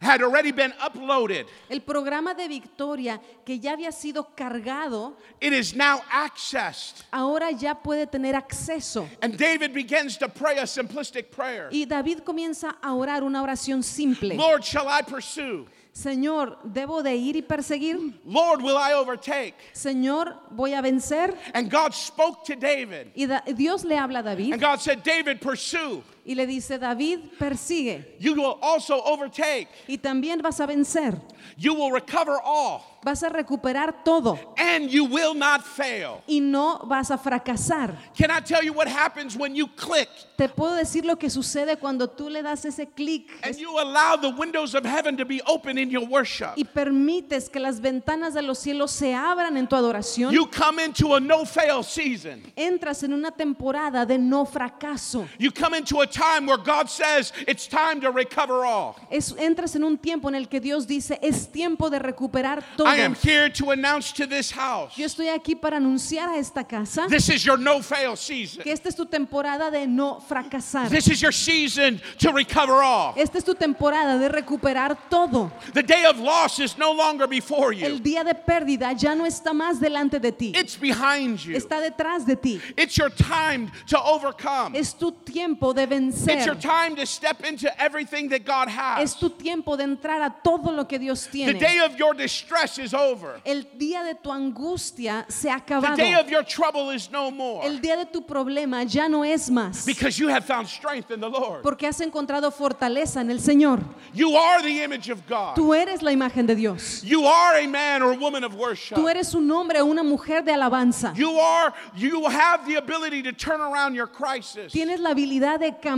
[SPEAKER 1] had already been uploaded.
[SPEAKER 2] El programa de victoria que ya había sido cargado,
[SPEAKER 1] It is now accessed.
[SPEAKER 2] ahora ya puede tener acceso.
[SPEAKER 1] And David begins to pray a simplistic prayer.
[SPEAKER 2] Y David comienza a orar una oración simple.
[SPEAKER 1] Lord, shall I pursue?
[SPEAKER 2] Señor, ¿debo de ir y perseguir?
[SPEAKER 1] Lord, will I overtake?
[SPEAKER 2] Señor, ¿voy a vencer?
[SPEAKER 1] And God spoke to David.
[SPEAKER 2] Y Dios le habla a David
[SPEAKER 1] And God said, David, pursue.
[SPEAKER 2] Y le dice, David, persigue.
[SPEAKER 1] You will also overtake.
[SPEAKER 2] Y también vas a vencer.
[SPEAKER 1] You will recover all.
[SPEAKER 2] Vas a recuperar todo.
[SPEAKER 1] And you will not fail.
[SPEAKER 2] Y no vas a fracasar.
[SPEAKER 1] Can I tell you what happens when you click
[SPEAKER 2] Te puedo decir lo que sucede cuando tú le das ese clic
[SPEAKER 1] and you allow the windows of heaven to be open in your worship?
[SPEAKER 2] y permites que las ventanas de los cielos se abran en tu adoración.
[SPEAKER 1] You come into a no fail season.
[SPEAKER 2] Entras en una temporada de no fracaso.
[SPEAKER 1] You come into a time where God says it's time to recover all.
[SPEAKER 2] Es- entras en un tiempo en el que Dios dice, es tiempo de recuperar todo.
[SPEAKER 1] I am here to announce to this house
[SPEAKER 2] Yo estoy aquí para anunciar a esta casa
[SPEAKER 1] this is your no fail season.
[SPEAKER 2] que esta es tu temporada de no fracasar.
[SPEAKER 1] This is your season to recover all.
[SPEAKER 2] Esta es tu temporada de recuperar todo.
[SPEAKER 1] The day of loss is no longer before you,
[SPEAKER 2] El día de pérdida ya no está más delante de ti.
[SPEAKER 1] it's behind you.
[SPEAKER 2] Está detrás de ti.
[SPEAKER 1] It's your time to overcome.
[SPEAKER 2] Es tu tiempo de
[SPEAKER 1] It's your time to step into everything that God
[SPEAKER 2] Es
[SPEAKER 1] has.
[SPEAKER 2] tu tiempo de entrar a todo lo que Dios
[SPEAKER 1] The
[SPEAKER 2] tiene.
[SPEAKER 1] day of your distress is over.
[SPEAKER 2] El día de tu angustia se ha
[SPEAKER 1] The
[SPEAKER 2] acabado.
[SPEAKER 1] day of your trouble is no more
[SPEAKER 2] El día de tu problema ya no es más.
[SPEAKER 1] because you have found strength in the Lord.
[SPEAKER 2] Porque has encontrado fortaleza en el Señor.
[SPEAKER 1] You are the image of God.
[SPEAKER 2] Tú eres la imagen de Dios.
[SPEAKER 1] You are a man or woman of worship.
[SPEAKER 2] Tú eres un hombre o una mujer de alabanza.
[SPEAKER 1] You are you have the ability to turn around your crisis
[SPEAKER 2] Tienes la habilidad de cambiar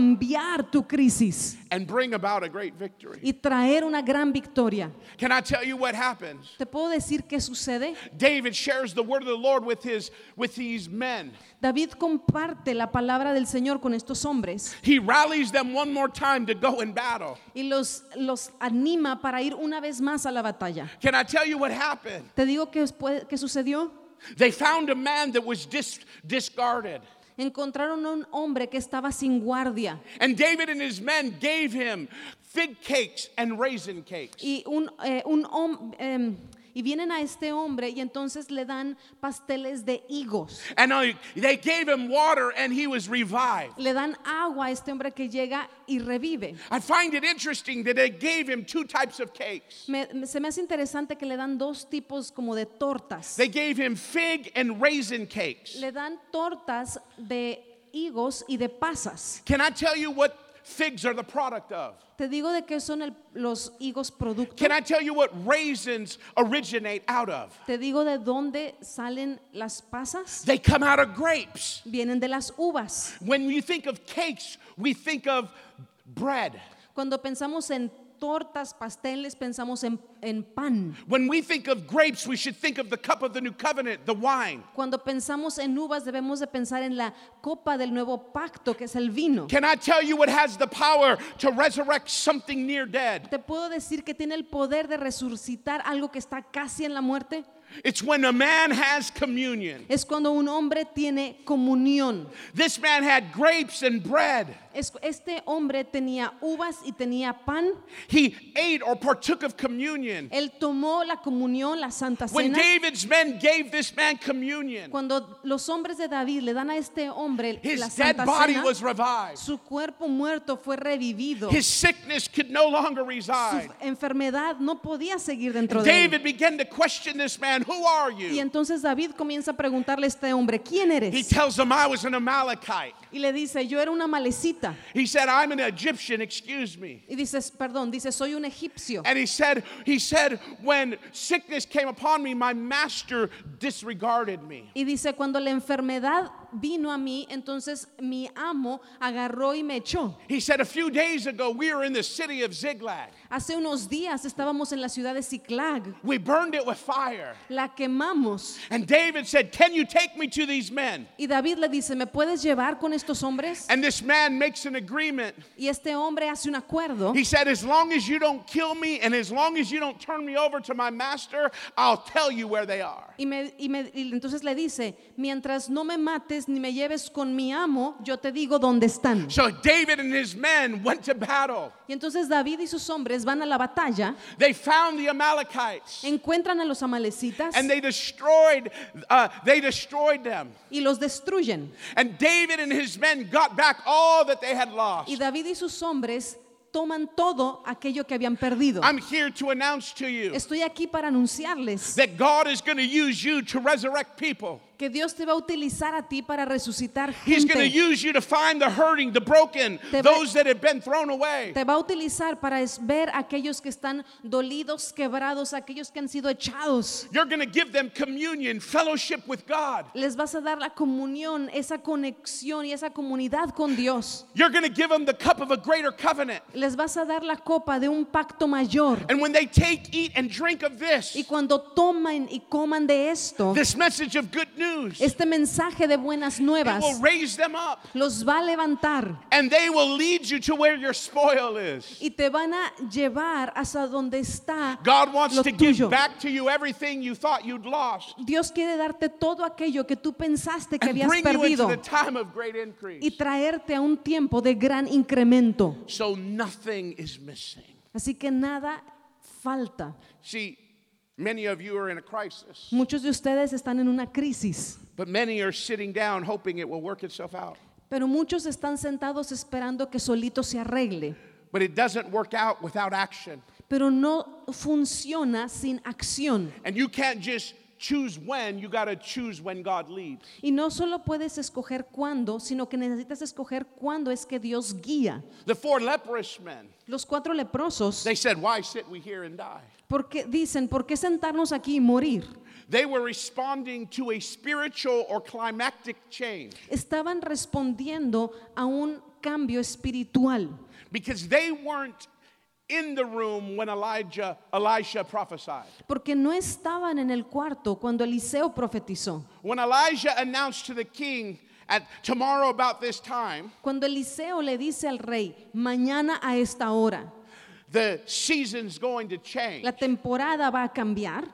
[SPEAKER 2] tu crisis
[SPEAKER 1] and bring about a great victory.
[SPEAKER 2] y traer una gran victoria.
[SPEAKER 1] Can I tell you what happens?
[SPEAKER 2] ¿Te puedo decir qué sucede?
[SPEAKER 1] David shares the word of the Lord with his with these men.
[SPEAKER 2] David comparte la palabra del Señor con estos hombres
[SPEAKER 1] He rallies them one more time to go in battle.
[SPEAKER 2] y los, los anima para ir una vez más a la batalla.
[SPEAKER 1] Can I tell you what happened?
[SPEAKER 2] Te digo qué sucedió.
[SPEAKER 1] They found a man that was dis- discarded.
[SPEAKER 2] Encontraron a un hombre que estaba sin guardia
[SPEAKER 1] And David and his men gave him fig cakes and raisin cakes.
[SPEAKER 2] y un, eh, un hom- em, y vienen a este hombre y entonces le dan pasteles de higos.
[SPEAKER 1] And they gave him water and he was revived.
[SPEAKER 2] Le dan agua a este hombre que llega y revive.
[SPEAKER 1] I find it interesting that they gave him two types of cakes.
[SPEAKER 2] Me- se me hace interesante que le dan dos tipos como de tortas.
[SPEAKER 1] They gave him fig and raisin cakes.
[SPEAKER 2] Le dan tortas de higos y de pasas.
[SPEAKER 1] Can I tell you what figs are the product of?
[SPEAKER 2] Te digo de qué son el- los higos producto.
[SPEAKER 1] Can I tell you what raisins originate out of?
[SPEAKER 2] Te digo de dónde salen las pasas.
[SPEAKER 1] They come out of grapes.
[SPEAKER 2] Vienen de las uvas.
[SPEAKER 1] When you think of cakes, we think of bread.
[SPEAKER 2] Cuando pensamos en tortas, pasteles, pensamos en, en pan.
[SPEAKER 1] When we think of grapes, we should think of the cup of the new covenant, the wine.
[SPEAKER 2] Cuando pensamos en uvas debemos de pensar en la copa del nuevo pacto, que es el vino.
[SPEAKER 1] Can I tell you what has the power to resurrect something near dead?
[SPEAKER 2] ¿Te puedo decir que tiene el poder de resucitar algo que está casi en la muerte?
[SPEAKER 1] It's when a man has communion.
[SPEAKER 2] Es cuando un hombre tiene comunión.
[SPEAKER 1] This man had grapes and bread.
[SPEAKER 2] Es- Este hombre tenía uvas y tenía pan.
[SPEAKER 1] He ate or partook of communion.
[SPEAKER 2] Él tomó la comunión, la santa
[SPEAKER 1] When
[SPEAKER 2] cena.
[SPEAKER 1] David's men gave this man communion,
[SPEAKER 2] Cuando los hombres de David le dan a este hombre la
[SPEAKER 1] his dead
[SPEAKER 2] santa
[SPEAKER 1] body
[SPEAKER 2] cena,
[SPEAKER 1] was revived.
[SPEAKER 2] su cuerpo muerto fue revivido.
[SPEAKER 1] His sickness could no longer
[SPEAKER 2] Su
[SPEAKER 1] reside.
[SPEAKER 2] enfermedad no podía seguir dentro de él.
[SPEAKER 1] David began to question this man, Who are
[SPEAKER 2] Y
[SPEAKER 1] you?
[SPEAKER 2] entonces David comienza a preguntarle a este hombre, ¿quién
[SPEAKER 1] He tells him, I was an Amalekite.
[SPEAKER 2] Y le dice, yo era una malecita.
[SPEAKER 1] He said, I'm an Egyptian, excuse me.
[SPEAKER 2] Y dices, perdón, dice, soy un egipcio.
[SPEAKER 1] And he said, he said, when sickness came upon me, my master disregarded me.
[SPEAKER 2] Y dice, cuando la enfermedad vino a mí, entonces mi amo agarró y me echó.
[SPEAKER 1] He said, A few days ago, we were in the city of Ziglag.
[SPEAKER 2] Hace unos días estábamos en la ciudad de Ciclag,
[SPEAKER 1] We burned it with fire.
[SPEAKER 2] la quemamos.
[SPEAKER 1] And David said, Can you take me to these men?
[SPEAKER 2] Y David le dice, ¿me puedes llevar con estos hombres?
[SPEAKER 1] And this man makes an agreement.
[SPEAKER 2] Y este hombre hace un acuerdo.
[SPEAKER 1] He said, As long as you don't kill me and as long as you don't turn me over to my master, I'll tell you where they are.
[SPEAKER 2] Y, me- y me- y entonces le dice, mientras no me mates ni me lleves con mi amo, yo te digo dónde están.
[SPEAKER 1] So David and his men went to battle.
[SPEAKER 2] Y entonces David y sus hombres van a la batalla,
[SPEAKER 1] They found the Amalekites
[SPEAKER 2] encuentran a los amalecitas
[SPEAKER 1] and they destroyed uh, they destroyed them.
[SPEAKER 2] y los destruyen.
[SPEAKER 1] And David and his men got back all that they had lost.
[SPEAKER 2] Y David y sus hombres toman todo aquello que habían perdido.
[SPEAKER 1] I'm here to announce to you
[SPEAKER 2] Estoy aquí para anunciarles
[SPEAKER 1] that God is going to use you to resurrect people.
[SPEAKER 2] Que Dios te va a utilizar a ti para resucitar
[SPEAKER 1] He's going to
[SPEAKER 2] gente.
[SPEAKER 1] use you to find the hurting, the broken,
[SPEAKER 2] Te va-
[SPEAKER 1] those that have been thrown away.
[SPEAKER 2] Te va a utilizar para ver a aquellos que están dolidos, quebrados, aquellos que han sido echados.
[SPEAKER 1] You're going to give them communion, fellowship with God.
[SPEAKER 2] Les vas a dar la comunión, esa conexión y esa comunidad con Dios.
[SPEAKER 1] You're going to give them the cup of a greater covenant.
[SPEAKER 2] Les vas a dar la copa de un pacto mayor.
[SPEAKER 1] And when they take, eat, and drink of this,
[SPEAKER 2] Y cuando toman y coman de esto,
[SPEAKER 1] this message of good news,
[SPEAKER 2] este mensaje de buenas
[SPEAKER 1] it
[SPEAKER 2] nuevas
[SPEAKER 1] will raise them up.
[SPEAKER 2] los va a levantar
[SPEAKER 1] And they will lead you to where your spoil is.
[SPEAKER 2] y te van a llevar hasta donde está
[SPEAKER 1] God wants
[SPEAKER 2] lo
[SPEAKER 1] to give
[SPEAKER 2] tuyo.
[SPEAKER 1] back to you everything you thought you'd lost
[SPEAKER 2] Dios quiere darte todo aquello que tú pensaste que habías perdido y traerte a un tiempo de gran incremento.
[SPEAKER 1] So nothing is missing.
[SPEAKER 2] Así que nada falta.
[SPEAKER 1] See, many of you are in a crisis,
[SPEAKER 2] Muchos de ustedes están en una crisis,
[SPEAKER 1] but many are sitting down hoping it will work itself out.
[SPEAKER 2] pero muchos están sentados esperando que solito se arregle.
[SPEAKER 1] But it doesn't work out without action.
[SPEAKER 2] Pero no funciona sin acción.
[SPEAKER 1] And you can't just choose when, you got to choose when God leads.
[SPEAKER 2] Y no solo puedes escoger cuándo, sino que necesitas escoger cuándo es que Dios guía.
[SPEAKER 1] The four leprous men,
[SPEAKER 2] Los cuatro leprosos,
[SPEAKER 1] they said, Why sit we here and die?
[SPEAKER 2] porque dicen, ¿por qué sentarnos aquí y morir?
[SPEAKER 1] They were responding to a spiritual or climactic change
[SPEAKER 2] Estaban respondiendo a un cambio espiritual,
[SPEAKER 1] because they weren't in the room when Elijah Elisha prophesied.
[SPEAKER 2] porque no estaban en el cuarto cuando Eliseo profetizó.
[SPEAKER 1] When Elijah announced to the king at tomorrow about this time,
[SPEAKER 2] Cuando Eliseo le dice al rey, mañana a esta hora,
[SPEAKER 1] the season's going to change.
[SPEAKER 2] la temporada va a cambiar,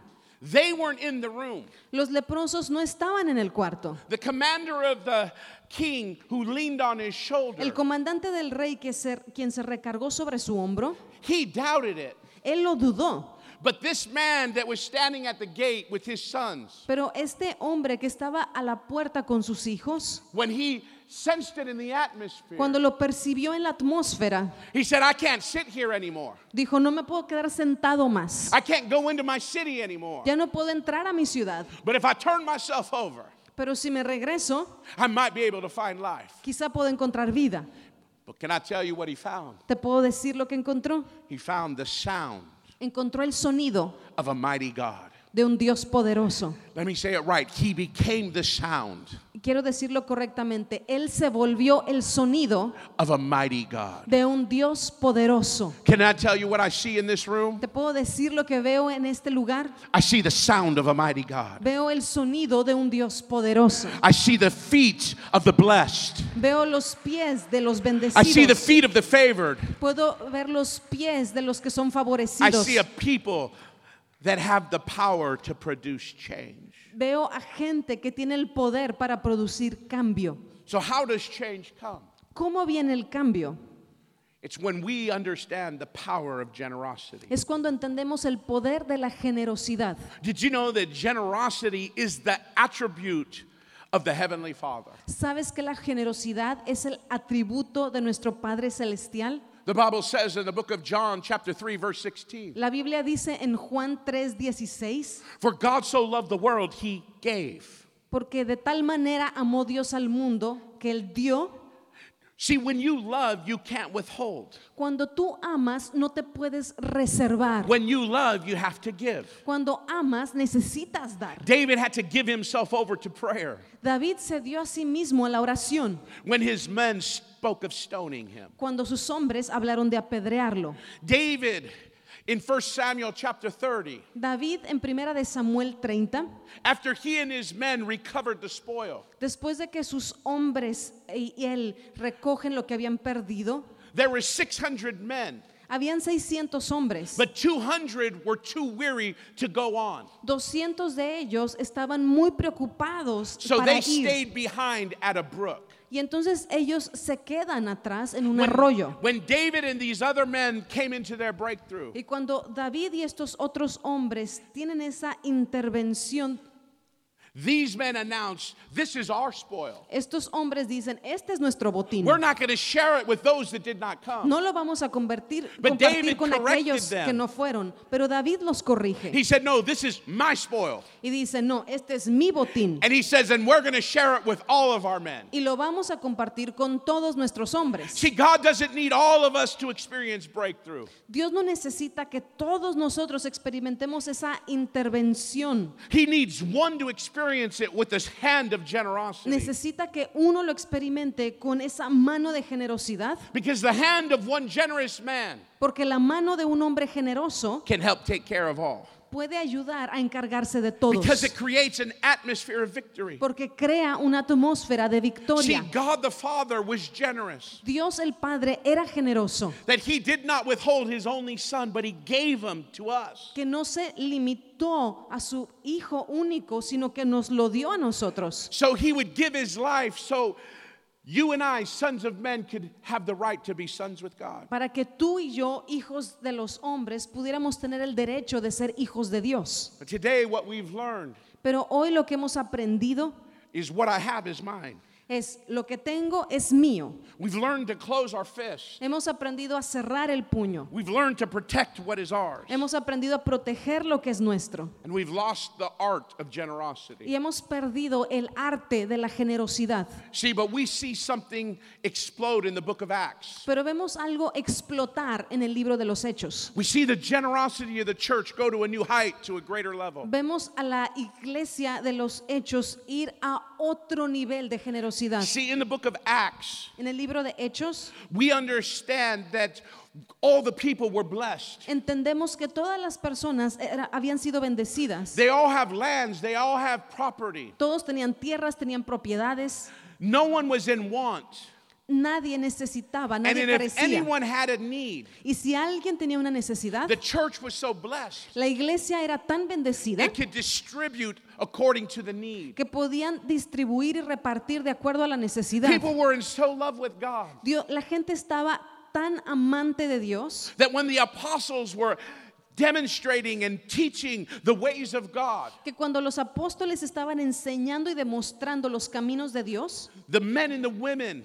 [SPEAKER 1] They weren't in the room.
[SPEAKER 2] los leprosos no estaban en el cuarto.
[SPEAKER 1] The commander of the king who leaned on his shoulder,
[SPEAKER 2] El comandante del rey, que se- quien se recargó sobre su hombro,
[SPEAKER 1] he doubted it.
[SPEAKER 2] él lo dudó.
[SPEAKER 1] But this man that was standing at the gate with his sons,
[SPEAKER 2] Pero este hombre que estaba a la puerta con sus hijos,
[SPEAKER 1] when he sensed it in the atmosphere,
[SPEAKER 2] cuando lo percibió en la atmósfera,
[SPEAKER 1] he said, I can't sit here anymore.
[SPEAKER 2] dijo, no me puedo quedar sentado más.
[SPEAKER 1] I can't go into my city anymore.
[SPEAKER 2] Ya no puedo entrar a mi ciudad.
[SPEAKER 1] But if I turn myself over,
[SPEAKER 2] Pero si me regreso,
[SPEAKER 1] I might be able to find life.
[SPEAKER 2] quizá puedo encontrar vida.
[SPEAKER 1] But can I tell you what he found?
[SPEAKER 2] ¿Te puedo decir lo que encontró?
[SPEAKER 1] He found the sound
[SPEAKER 2] Encontró el sonido
[SPEAKER 1] of a mighty God.
[SPEAKER 2] De un Dios poderoso.
[SPEAKER 1] Let me say it right. He became the sound
[SPEAKER 2] Quiero decirlo correctamente. Él se volvió el sonido
[SPEAKER 1] of a mighty God.
[SPEAKER 2] de un Dios poderoso.
[SPEAKER 1] Can I tell you what I see in this room?
[SPEAKER 2] ¿Te puedo decir lo que veo en este lugar?
[SPEAKER 1] I see the sound of a mighty God.
[SPEAKER 2] Veo el sonido de un Dios poderoso.
[SPEAKER 1] I see the feet of the blessed.
[SPEAKER 2] Veo los pies de los
[SPEAKER 1] I see the
[SPEAKER 2] bendecidos.
[SPEAKER 1] feet of the favored.
[SPEAKER 2] Puedo ver los pies de los que son
[SPEAKER 1] I
[SPEAKER 2] favorecidos.
[SPEAKER 1] see a people that have the power to produce change.
[SPEAKER 2] Veo a gente que tiene el poder para producir cambio.
[SPEAKER 1] So, how does change come?
[SPEAKER 2] ¿Cómo viene el cambio?
[SPEAKER 1] It's when we understand the power of generosity.
[SPEAKER 2] Es cuando entendemos el poder de la generosidad.
[SPEAKER 1] Did you know that generosity is the attribute of the Heavenly Father?
[SPEAKER 2] ¿Sabes que la generosidad es el atributo de nuestro Padre Celestial?
[SPEAKER 1] The Bible says in the book of John, chapter 3, verse 16,
[SPEAKER 2] La Biblia dice en Juan 3:16,
[SPEAKER 1] For God so loved the world, he gave.
[SPEAKER 2] porque de tal manera amó Dios al mundo que él dio
[SPEAKER 1] See, when you love, you can't withhold.
[SPEAKER 2] Cuando tú amas, no te puedes reservar.
[SPEAKER 1] When you love, you have to give.
[SPEAKER 2] Cuando amas, necesitas dar.
[SPEAKER 1] David had to give himself over to prayer
[SPEAKER 2] David se dio a sí mismo a la oración
[SPEAKER 1] when his men spoke of stoning him.
[SPEAKER 2] cuando sus hombres hablaron de apedrearlo.
[SPEAKER 1] David, in 1 Samuel chapter 30,
[SPEAKER 2] David en primera de Samuel 30,
[SPEAKER 1] after he and his men recovered the spoil,
[SPEAKER 2] después de que sus hombres y él recogen lo que habían perdido,
[SPEAKER 1] there were 600 men,
[SPEAKER 2] habían 600 hombres.
[SPEAKER 1] but 200 were too weary to go on.
[SPEAKER 2] 200 de ellos estaban muy preocupados
[SPEAKER 1] So
[SPEAKER 2] para
[SPEAKER 1] they
[SPEAKER 2] ir.
[SPEAKER 1] stayed behind at a brook.
[SPEAKER 2] Y entonces ellos se quedan atrás en un
[SPEAKER 1] When,
[SPEAKER 2] arroyo.
[SPEAKER 1] when David and these other men came into their breakthrough,
[SPEAKER 2] Y cuando David y estos otros hombres tienen esa intervención,
[SPEAKER 1] these men announced, This is our spoil.
[SPEAKER 2] estos hombres dicen, este es nuestro botín.
[SPEAKER 1] We're not going to share it with those that did not come.
[SPEAKER 2] No lo vamos a convertir,
[SPEAKER 1] But
[SPEAKER 2] compartir
[SPEAKER 1] David
[SPEAKER 2] con aquellos
[SPEAKER 1] them.
[SPEAKER 2] que no fueron. Pero David los corrige
[SPEAKER 1] He said, No, this is my spoil.
[SPEAKER 2] y dice, no, este es mi botín.
[SPEAKER 1] And he says, And we're going to share it with all of our men.
[SPEAKER 2] Y lo vamos a compartir con todos nuestros hombres.
[SPEAKER 1] See, God doesn't need all of us to experience breakthrough.
[SPEAKER 2] Dios no necesita que todos nosotros experimentemos esa intervención.
[SPEAKER 1] He needs one to experience it with this hand of generosity.
[SPEAKER 2] Necesita que uno lo experimente con esa mano de generosidad,
[SPEAKER 1] Because the hand of one generous man
[SPEAKER 2] porque la mano de un hombre generoso
[SPEAKER 1] can help take care of all.
[SPEAKER 2] puede ayudar a encargarse de todos,
[SPEAKER 1] Because it creates an atmosphere of victory.
[SPEAKER 2] porque crea una atmósfera de
[SPEAKER 1] See,
[SPEAKER 2] victoria.
[SPEAKER 1] God the Father was generous.
[SPEAKER 2] Dios el Padre era generoso,
[SPEAKER 1] That he did not withhold his only son, but he gave him to us.
[SPEAKER 2] que no se limitó a su Hijo único, sino que nos lo dio a nosotros,
[SPEAKER 1] So he would give his life so you and I, sons of men, could have the right to be sons with God.
[SPEAKER 2] para que tú y yo, hijos de los hombres, pudiéramos tener el derecho de ser hijos de Dios.
[SPEAKER 1] But today, what we've learned
[SPEAKER 2] Pero hoy lo que hemos aprendido
[SPEAKER 1] is what I have is mine.
[SPEAKER 2] Es lo que tengo es mío.
[SPEAKER 1] We've learned to close our fists.
[SPEAKER 2] Hemos aprendido a cerrar el puño.
[SPEAKER 1] We've learned to protect what is ours.
[SPEAKER 2] Hemos aprendido a proteger lo que es nuestro.
[SPEAKER 1] And we've lost the art of generosity.
[SPEAKER 2] Y hemos perdido el arte de la generosidad.
[SPEAKER 1] See, but we see something explode in the book of Acts.
[SPEAKER 2] Pero vemos algo explotar en el libro de los hechos.
[SPEAKER 1] We see the generosity of the church go to a new height, to a greater level.
[SPEAKER 2] Vemos a la iglesia de los hechos ir a otro nivel de generosidad.
[SPEAKER 1] See, in the book of Acts,
[SPEAKER 2] En el libro de hechos
[SPEAKER 1] we understand that all the people were blessed.
[SPEAKER 2] entendemos que todas las personas era- habían sido bendecidas.
[SPEAKER 1] They all have lands, they all have property.
[SPEAKER 2] Todos tenían tierras, tenían propiedades.
[SPEAKER 1] No one was in want.
[SPEAKER 2] Nadie necesitaba,
[SPEAKER 1] And
[SPEAKER 2] nadie
[SPEAKER 1] if
[SPEAKER 2] carecía.
[SPEAKER 1] anyone had a need,
[SPEAKER 2] Y si alguien tenía una necesidad,
[SPEAKER 1] the church was so blessed.
[SPEAKER 2] la iglesia era tan bendecida
[SPEAKER 1] It could distribute according to the need.
[SPEAKER 2] que podían distribuir y repartir de acuerdo a la necesidad.
[SPEAKER 1] People were in so love with God
[SPEAKER 2] la gente estaba tan amante de Dios
[SPEAKER 1] that when the apostles were demonstrating and teaching the ways of God,
[SPEAKER 2] que cuando los apóstoles estaban enseñando y demostrando los caminos de Dios,
[SPEAKER 1] the men and the women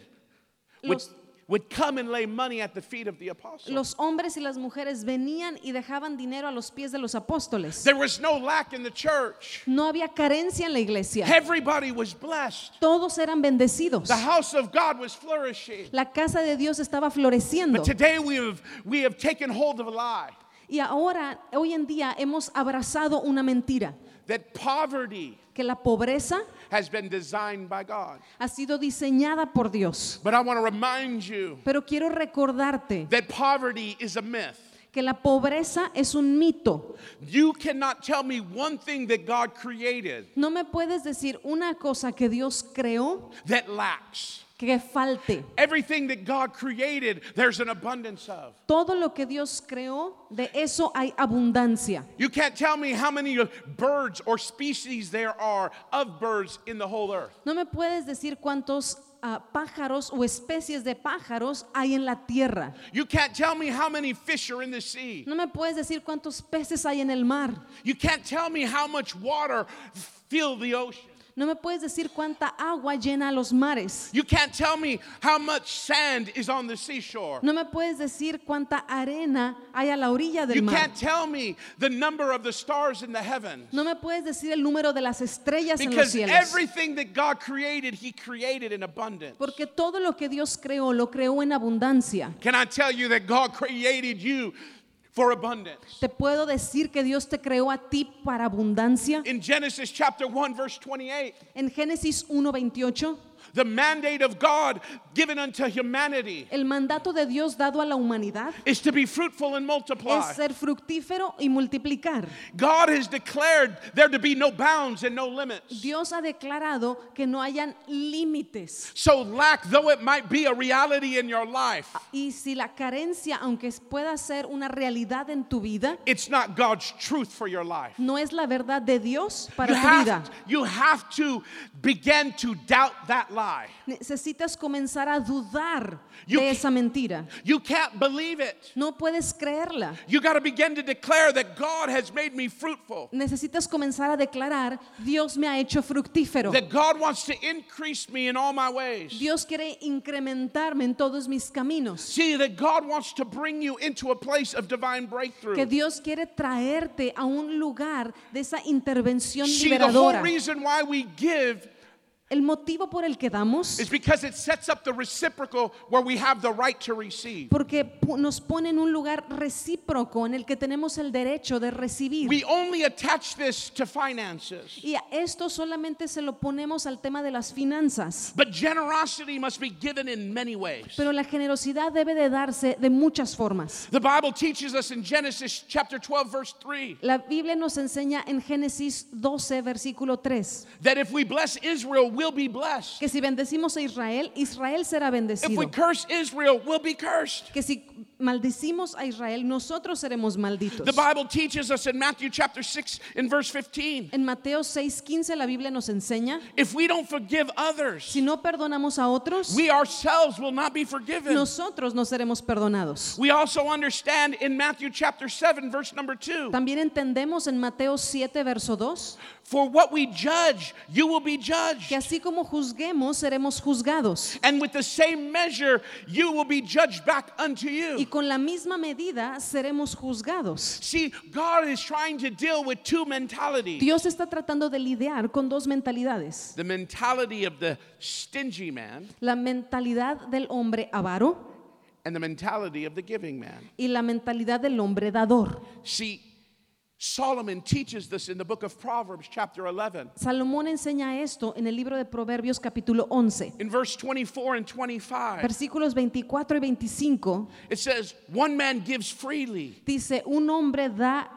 [SPEAKER 1] would,
[SPEAKER 2] los,
[SPEAKER 1] would come and lay money at the feet of the apostles.
[SPEAKER 2] los hombres y las mujeres venían y dejaban dinero a los pies de los apóstoles.
[SPEAKER 1] There was no lack in the church.
[SPEAKER 2] No había carencia en la iglesia.
[SPEAKER 1] Everybody was blessed.
[SPEAKER 2] Todos eran bendecidos.
[SPEAKER 1] The house of God was flourishing.
[SPEAKER 2] La casa de Dios estaba floreciendo.
[SPEAKER 1] But today we have, we have taken hold of a lie
[SPEAKER 2] Y ahora, hoy en día, hemos abrazado una mentira,
[SPEAKER 1] that poverty
[SPEAKER 2] que la pobreza
[SPEAKER 1] has been designed by God.
[SPEAKER 2] ha sido diseñada por Dios.
[SPEAKER 1] But I want to remind you
[SPEAKER 2] Pero quiero recordarte
[SPEAKER 1] that poverty is a myth.
[SPEAKER 2] que la pobreza es un mito.
[SPEAKER 1] You cannot tell me one thing that God created
[SPEAKER 2] No me puedes decir una cosa que Dios creó
[SPEAKER 1] that lacks.
[SPEAKER 2] Que falte.
[SPEAKER 1] Everything that God created, there's an abundance of.
[SPEAKER 2] Todo lo que Dios creó, de eso hay abundancia.
[SPEAKER 1] You can't tell me how many birds or species there are of birds in the whole earth.
[SPEAKER 2] No me puedes decir cuántos ah, pájaros o especies de pájaros hay en la tierra.
[SPEAKER 1] You can't tell me how many fish are in the sea.
[SPEAKER 2] No me puedes decir cuántos peces hay en el mar.
[SPEAKER 1] You can't tell me how much water fill the ocean.
[SPEAKER 2] No me puedes decir cuánta agua llena los mares.
[SPEAKER 1] You can't tell me how much sand is on the seashore.
[SPEAKER 2] No me puedes decir cuánta arena hay a la orilla del
[SPEAKER 1] You
[SPEAKER 2] mar.
[SPEAKER 1] can't tell me the number of the stars in the heavens.
[SPEAKER 2] No me puedes decir el número de las estrellas en los
[SPEAKER 1] Because
[SPEAKER 2] cielos.
[SPEAKER 1] everything that God created, He created in abundance.
[SPEAKER 2] Porque todo lo que Dios creó, lo creó en abundancia.
[SPEAKER 1] Can I tell you that God created you for abundance?
[SPEAKER 2] Te puedo decir que Dios te creó a ti para abundancia.
[SPEAKER 1] In Genesis chapter 1, verse 28,
[SPEAKER 2] En Génesis 1:28,
[SPEAKER 1] the mandate of God given unto humanity
[SPEAKER 2] el mandato de Dios dado a la humanidad
[SPEAKER 1] is to be fruitful and multiply.
[SPEAKER 2] es ser fructífero y multiplicar.
[SPEAKER 1] God has declared there to be no bounds and no limits.
[SPEAKER 2] Dios ha declarado que no hayan límites.
[SPEAKER 1] So, lack, though it might be a reality in your life,
[SPEAKER 2] Y si la carencia, aunque pueda ser una realidad en tu vida,
[SPEAKER 1] it's not God's truth for your life.
[SPEAKER 2] no es la verdad de Dios
[SPEAKER 1] You
[SPEAKER 2] para tu vida.
[SPEAKER 1] have, you have to begin to doubt that lie.
[SPEAKER 2] Necesitas comenzar a dudar
[SPEAKER 1] You
[SPEAKER 2] de esa mentira.
[SPEAKER 1] You can't believe it.
[SPEAKER 2] No puedes creerla.
[SPEAKER 1] You got to begin to declare that God has made me fruitful,
[SPEAKER 2] Necesitas comenzar a declarar, Dios me ha hecho fructífero.
[SPEAKER 1] that God wants to increase me in all my ways.
[SPEAKER 2] Dios quiere incrementarme en todos mis caminos.
[SPEAKER 1] See, that God wants to bring you into a place of divine breakthrough.
[SPEAKER 2] Que Dios quiere traerte a un lugar de esa intervención
[SPEAKER 1] See, the whole
[SPEAKER 2] liberadora.
[SPEAKER 1] reason why we give
[SPEAKER 2] El motivo por el que damos,
[SPEAKER 1] is because it sets up the reciprocal where we have the right to receive.
[SPEAKER 2] porque nos pone en un lugar recíproco en el que tenemos el derecho de recibir.
[SPEAKER 1] We only attach this to finances.
[SPEAKER 2] Y a esto solamente se lo ponemos al tema de las finanzas.
[SPEAKER 1] But generosity must be given in many ways.
[SPEAKER 2] Pero la generosidad debe de darse de muchas formas.
[SPEAKER 1] The Bible teaches us in Genesis chapter 12, verse 3,
[SPEAKER 2] La Biblia nos enseña en Génesis 12, versículo 3,
[SPEAKER 1] that if we bless Israel, we'll be blessed.
[SPEAKER 2] que si bendecimos a Israel, Israel será
[SPEAKER 1] If we
[SPEAKER 2] bendecido.
[SPEAKER 1] curse Israel, we'll be cursed.
[SPEAKER 2] Que si maldicimos a Israel, nosotros seremos malditos.
[SPEAKER 1] The Bible teaches us in Matthew chapter 6 in verse 15,
[SPEAKER 2] En Mateo 6:15 la Biblia nos enseña,
[SPEAKER 1] if we don't forgive others,
[SPEAKER 2] si no perdonamos a otros,
[SPEAKER 1] we ourselves will not be forgiven.
[SPEAKER 2] nosotros no seremos perdonados.
[SPEAKER 1] We also understand in Matthew chapter 7, verse number 2,
[SPEAKER 2] También entendemos en Mateo 7, verso 2,
[SPEAKER 1] for what we judge, you will be judged.
[SPEAKER 2] que así como juzguemos, seremos juzgados.
[SPEAKER 1] And with the same measure, you will be judged back unto
[SPEAKER 2] Y con la misma medida seremos juzgados.
[SPEAKER 1] See, God is trying to deal with two mentalities
[SPEAKER 2] Dios está tratando de lidiar con dos mentalidades.
[SPEAKER 1] the mentality of the stingy man
[SPEAKER 2] La mentalidad del hombre avaro
[SPEAKER 1] and the mentality of the giving man.
[SPEAKER 2] y la mentalidad del hombre dador.
[SPEAKER 1] See, Solomon teaches this in the book of Proverbs, chapter 11.
[SPEAKER 2] Salomón enseña esto en el libro de Proverbios capítulo 11,
[SPEAKER 1] In verse 24 and 25,
[SPEAKER 2] versículos 24 y 25.
[SPEAKER 1] it says, One man gives freely,
[SPEAKER 2] Dice, un hombre da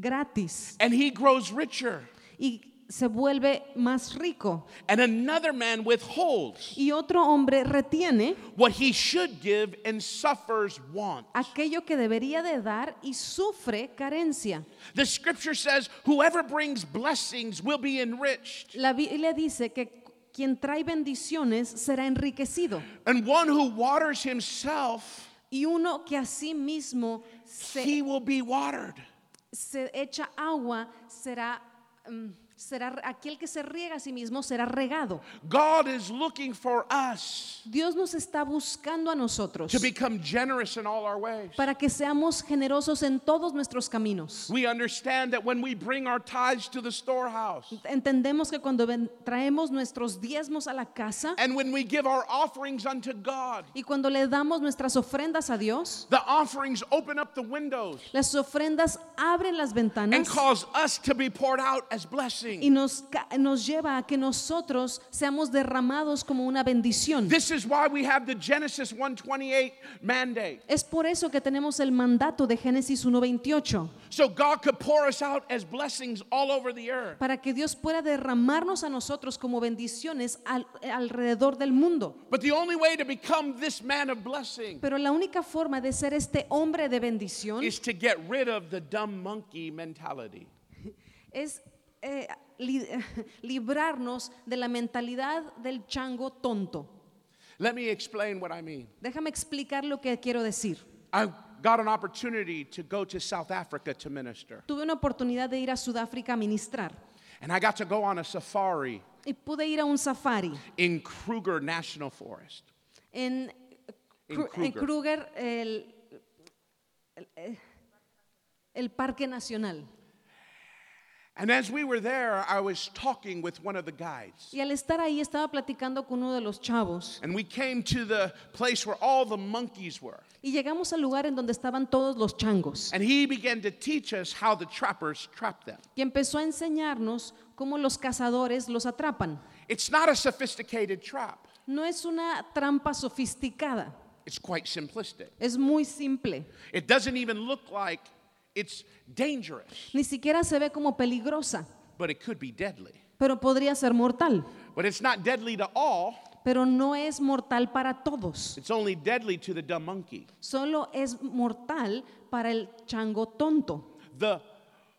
[SPEAKER 2] gratis
[SPEAKER 1] and he grows richer,
[SPEAKER 2] y se vuelve más rico.
[SPEAKER 1] and another man withholds
[SPEAKER 2] Y otro hombre retiene
[SPEAKER 1] what he should give and suffers want.
[SPEAKER 2] aquello que debería de dar y sufre carencia.
[SPEAKER 1] The scripture says, Whoever brings blessings will be enriched,
[SPEAKER 2] La Biblia dice que quien trae bendiciones será enriquecido
[SPEAKER 1] and one who waters himself,
[SPEAKER 2] y uno que a sí mismo se,
[SPEAKER 1] he will be watered.
[SPEAKER 2] se echa agua será, mm, será aquel que se riega a sí mismo será regado.
[SPEAKER 1] God is looking for us
[SPEAKER 2] Dios nos está buscando a nosotros
[SPEAKER 1] to become generous in all our ways.
[SPEAKER 2] para que seamos generosos en todos nuestros caminos.
[SPEAKER 1] We understand that when we bring our tithes to the storehouse
[SPEAKER 2] Entendemos que cuando traemos nuestros diezmos a la casa
[SPEAKER 1] and when we give our offerings unto God,
[SPEAKER 2] y cuando le damos nuestras ofrendas a Dios,
[SPEAKER 1] the offerings open up the windows
[SPEAKER 2] las ofrendas abren las
[SPEAKER 1] and
[SPEAKER 2] ventanas
[SPEAKER 1] cause us to be poured out as blessing.
[SPEAKER 2] Y nos, nos lleva a que nosotros seamos derramados como una bendición.
[SPEAKER 1] This is why we have the Genesis 128 mandate.
[SPEAKER 2] Es por eso que tenemos el mandato de Génesis 1.28,
[SPEAKER 1] So God could pour us out as blessings all over the earth.
[SPEAKER 2] para que Dios pueda derramarnos a nosotros como bendiciones al- alrededor del mundo.
[SPEAKER 1] But the only way to become this man of blessing
[SPEAKER 2] Pero la única forma de ser este hombre de bendición
[SPEAKER 1] is to get rid of the dumb monkey mentality.
[SPEAKER 2] es eh, li- librarnos de la mentalidad del chango tonto.
[SPEAKER 1] Let me explain what I mean.
[SPEAKER 2] Déjame explicar lo que quiero decir.
[SPEAKER 1] I got an opportunity to go to South Africa to minister.
[SPEAKER 2] Tuve una oportunidad de ir a Sudáfrica a ministrar.
[SPEAKER 1] And I got to go on a safari
[SPEAKER 2] y pude ir a un safari
[SPEAKER 1] in Kruger National Forest.
[SPEAKER 2] en,
[SPEAKER 1] En
[SPEAKER 2] Kru- en
[SPEAKER 1] Kruger.
[SPEAKER 2] Kruger, el, el- eh, el Parque Nacional.
[SPEAKER 1] And as we were there, I was talking with one of the guides.
[SPEAKER 2] Y al estar ahí estaba platicando con uno de los chavos
[SPEAKER 1] And we came to the place where all the monkeys were.
[SPEAKER 2] y llegamos al lugar en donde estaban todos los changos.
[SPEAKER 1] And he began to teach us how the trappers trap them.
[SPEAKER 2] Y empezó a enseñarnos cómo los cazadores los atrapan.
[SPEAKER 1] It's not a sophisticated trap,
[SPEAKER 2] No es una trampa sofisticada,
[SPEAKER 1] it's quite simplistic.
[SPEAKER 2] es muy simple.
[SPEAKER 1] It doesn't even look like it's dangerous,
[SPEAKER 2] Ni siquiera se ve como peligrosa,
[SPEAKER 1] but it could be deadly.
[SPEAKER 2] pero podría ser mortal.
[SPEAKER 1] But it's not deadly to all,
[SPEAKER 2] Pero no es mortal para todos.
[SPEAKER 1] it's only deadly to the dumb monkey.
[SPEAKER 2] Solo es mortal para el chango tonto.
[SPEAKER 1] The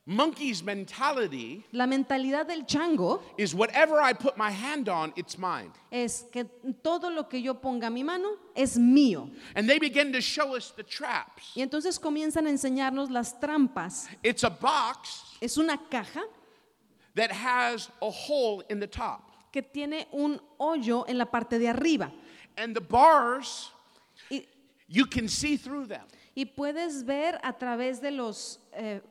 [SPEAKER 1] monkey's mentality
[SPEAKER 2] La mentalidad del chango
[SPEAKER 1] is whatever I put my hand on, it's mine.
[SPEAKER 2] es que todo lo que yo ponga mi mano es mío.
[SPEAKER 1] And they begin to show us the traps.
[SPEAKER 2] Y entonces comienzan a enseñarnos las trampas.
[SPEAKER 1] It's a box
[SPEAKER 2] Es una caja
[SPEAKER 1] that has a hole in the top.
[SPEAKER 2] que tiene un hoyo en la parte de arriba.
[SPEAKER 1] And the bars,
[SPEAKER 2] Y,
[SPEAKER 1] you can see through them.
[SPEAKER 2] y puedes ver a través de los, eh,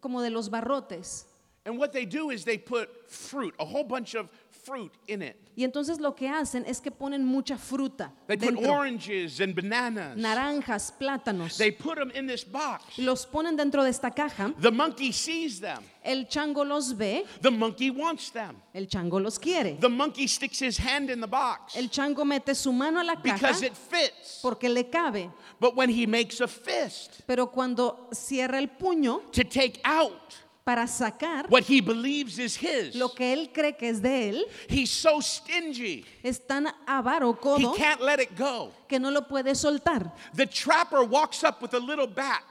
[SPEAKER 2] como de los barrotes.
[SPEAKER 1] And what they do is they put fruit, a whole bunch of fruit in it.
[SPEAKER 2] Y entonces lo que hacen es que ponen mucha fruta.
[SPEAKER 1] They put
[SPEAKER 2] dentro.
[SPEAKER 1] oranges and bananas.
[SPEAKER 2] Naranjas, plátanos.
[SPEAKER 1] They put them in this box.
[SPEAKER 2] Los ponen dentro de esta caja.
[SPEAKER 1] The monkey sees them.
[SPEAKER 2] El chango los ve.
[SPEAKER 1] The monkey wants them.
[SPEAKER 2] El chango los quiere.
[SPEAKER 1] The monkey sticks his hand in the box
[SPEAKER 2] El chango mete su mano a la caja
[SPEAKER 1] because it fits.
[SPEAKER 2] porque le cabe.
[SPEAKER 1] But when he makes a fist
[SPEAKER 2] Pero cuando cierra el puño
[SPEAKER 1] to take out
[SPEAKER 2] para sacar
[SPEAKER 1] what he believes is his,
[SPEAKER 2] lo que él cree que es de él,
[SPEAKER 1] he's so stingy,
[SPEAKER 2] es tan avaro
[SPEAKER 1] he
[SPEAKER 2] codo
[SPEAKER 1] can't let it go.
[SPEAKER 2] que no lo puede soltar.
[SPEAKER 1] The trapper walks up with a little bat,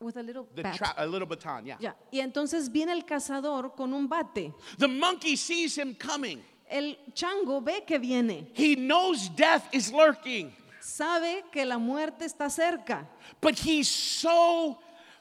[SPEAKER 2] With a little
[SPEAKER 1] the
[SPEAKER 2] bat.
[SPEAKER 1] a little baton, yeah.
[SPEAKER 2] Ya. Y entonces viene el cazador con un bate.
[SPEAKER 1] The monkey sees him coming.
[SPEAKER 2] El chango ve que viene,
[SPEAKER 1] He knows death is lurking,
[SPEAKER 2] sabe que la muerte está cerca,
[SPEAKER 1] but he's so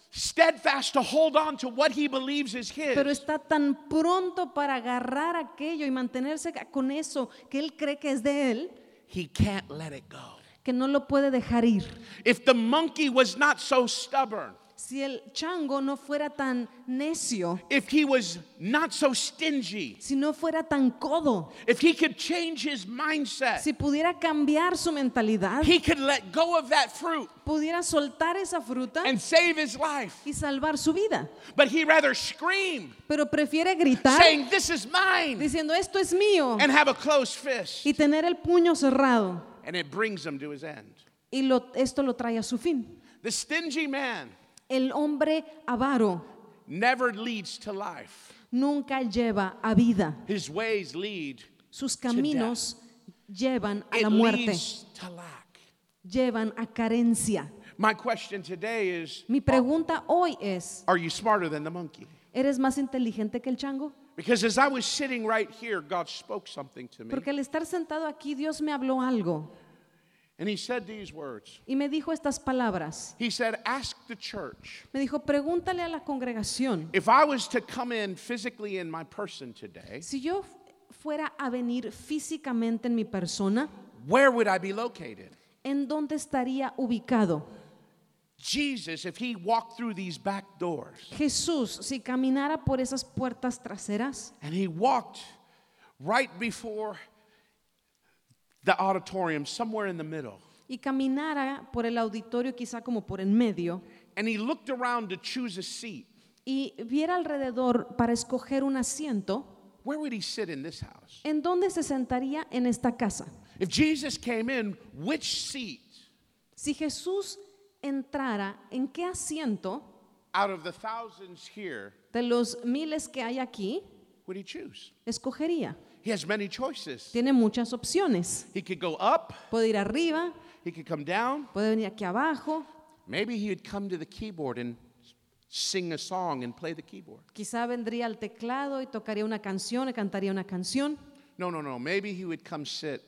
[SPEAKER 1] steadfast to hold on to what he believes is his.
[SPEAKER 2] pero está tan pronto para agarrar aquello y mantenerse con eso que él cree que es de él,
[SPEAKER 1] He can't let it go.
[SPEAKER 2] que no lo puede dejar ir.
[SPEAKER 1] If the monkey was not so stubborn,
[SPEAKER 2] Si el chango no fuera tan necio,
[SPEAKER 1] if he was not so stingy,
[SPEAKER 2] si no fuera tan codo,
[SPEAKER 1] if he could change his mindset,
[SPEAKER 2] si pudiera cambiar su mentalidad,
[SPEAKER 1] he could let go of that fruit
[SPEAKER 2] pudiera soltar esa fruta
[SPEAKER 1] and save his life.
[SPEAKER 2] y salvar su vida.
[SPEAKER 1] But he rather scream,
[SPEAKER 2] Pero prefiere gritar
[SPEAKER 1] saying, This is mine,
[SPEAKER 2] diciendo esto es mío
[SPEAKER 1] and have a closed fist.
[SPEAKER 2] y tener el puño cerrado.
[SPEAKER 1] And it brings him to his end.
[SPEAKER 2] Y lo- esto lo trae a su fin.
[SPEAKER 1] The stingy man
[SPEAKER 2] El hombre avaro
[SPEAKER 1] never leads to life,
[SPEAKER 2] nunca lleva a vida.
[SPEAKER 1] his ways lead.
[SPEAKER 2] Sus caminos llevan a
[SPEAKER 1] It
[SPEAKER 2] la muerte,
[SPEAKER 1] leads to lack.
[SPEAKER 2] llevan a carencia.
[SPEAKER 1] My question today is
[SPEAKER 2] Mi pregunta hoy es,
[SPEAKER 1] Are you smarter than the monkey?
[SPEAKER 2] ¿eres más inteligente que el chango?
[SPEAKER 1] Because as I was sitting right here, God spoke something to me.
[SPEAKER 2] Porque al estar sentado aquí Dios me habló algo
[SPEAKER 1] And he said these words
[SPEAKER 2] y me dijo estas palabras.
[SPEAKER 1] He said, Ask the church.
[SPEAKER 2] Me dijo, pregúntale a la congregación,
[SPEAKER 1] If I was to come in physically in my person today,
[SPEAKER 2] si yo fuera a venir físicamente en mi persona,
[SPEAKER 1] where would I be located?
[SPEAKER 2] ¿en dónde estaría ubicado?
[SPEAKER 1] Jesus, if he walked through these back doors
[SPEAKER 2] Jesús, si caminara por esas puertas traseras
[SPEAKER 1] and he walked right before the auditorium, somewhere in the middle,
[SPEAKER 2] y caminara por el auditorio quizá como por en medio
[SPEAKER 1] and he looked around to choose a seat,
[SPEAKER 2] y viera alrededor para escoger un asiento,
[SPEAKER 1] where would he sit in this house?
[SPEAKER 2] ¿en dónde se sentaría en esta casa?
[SPEAKER 1] If Jesus came in, which seat
[SPEAKER 2] Si Jesús entrara, ¿en qué asiento
[SPEAKER 1] out of the thousands here
[SPEAKER 2] de los miles que hay aquí
[SPEAKER 1] would he choose?
[SPEAKER 2] escogería?
[SPEAKER 1] He has many choices.
[SPEAKER 2] Tiene muchas opciones.
[SPEAKER 1] He could go up,
[SPEAKER 2] Puede ir arriba,
[SPEAKER 1] he could come down.
[SPEAKER 2] puede venir aquí abajo,
[SPEAKER 1] Maybe he would come to the keyboard and sing a song and play the keyboard.
[SPEAKER 2] quizá vendría al teclado y tocaría una canción y cantaría una canción.
[SPEAKER 1] No, no, no. Maybe he would come sit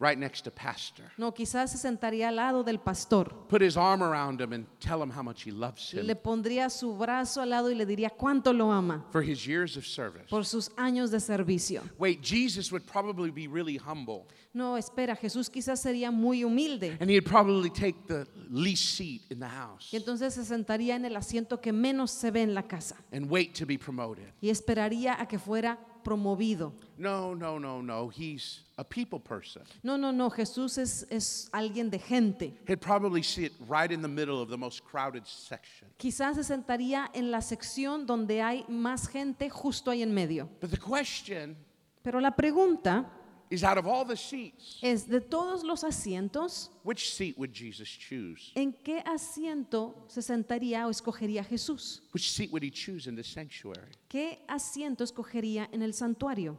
[SPEAKER 1] right next to pastor.
[SPEAKER 2] No, quizás se sentaría al lado del pastor.
[SPEAKER 1] Put his arm around him and tell him how much he loves him
[SPEAKER 2] Le pondría su brazo al lado y le diría cuánto lo ama
[SPEAKER 1] for his years of service.
[SPEAKER 2] por sus años de servicio.
[SPEAKER 1] Wait, Jesus would probably be really humble
[SPEAKER 2] No, espera, Jesús quizás sería muy humilde
[SPEAKER 1] and he'd probably take the least seat in the house
[SPEAKER 2] y entonces se sentaría en el asiento que menos se ve en la casa
[SPEAKER 1] and wait to be promoted.
[SPEAKER 2] y esperaría a que fuera promovido.
[SPEAKER 1] No, no, no, no. He's a people person.
[SPEAKER 2] No, no, no, Jesús es, es alguien de gente.
[SPEAKER 1] He'd probably sit right in the middle of the most crowded section.
[SPEAKER 2] Quizás se sentaría en la sección donde hay más gente justo ahí en medio.
[SPEAKER 1] But the question
[SPEAKER 2] Pero la pregunta
[SPEAKER 1] is out of all the seats,
[SPEAKER 2] es, de todos los asientos,
[SPEAKER 1] which seat would Jesus choose?
[SPEAKER 2] ¿en qué asiento se sentaría o escogería Jesús?
[SPEAKER 1] Which seat would he choose in the sanctuary?
[SPEAKER 2] ¿Qué asiento escogería en el santuario?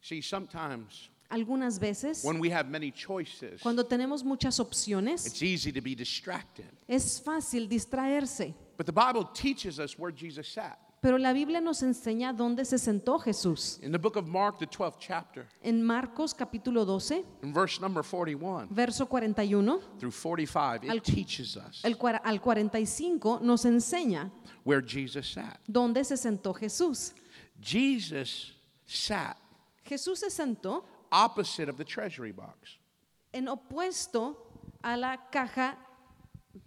[SPEAKER 1] See, sometimes
[SPEAKER 2] Algunas veces,
[SPEAKER 1] when we have many choices,
[SPEAKER 2] cuando tenemos muchas opciones,
[SPEAKER 1] it's easy to be distracted.
[SPEAKER 2] es fácil distraerse.
[SPEAKER 1] But the Bible teaches us where Jesus sat.
[SPEAKER 2] Pero la Biblia nos enseña dónde se sentó Jesús.
[SPEAKER 1] In the book of Mark, the 12th chapter,
[SPEAKER 2] En Marcos capítulo 12,
[SPEAKER 1] in verse number 41
[SPEAKER 2] verso 41,
[SPEAKER 1] through 45, it
[SPEAKER 2] Al-
[SPEAKER 1] teaches us
[SPEAKER 2] el al 45 nos enseña
[SPEAKER 1] where Jesus sat.
[SPEAKER 2] dónde se sentó Jesús.
[SPEAKER 1] Jesus sat
[SPEAKER 2] Jesús se sentó
[SPEAKER 1] opposite of the treasury box.
[SPEAKER 2] en opuesto a la caja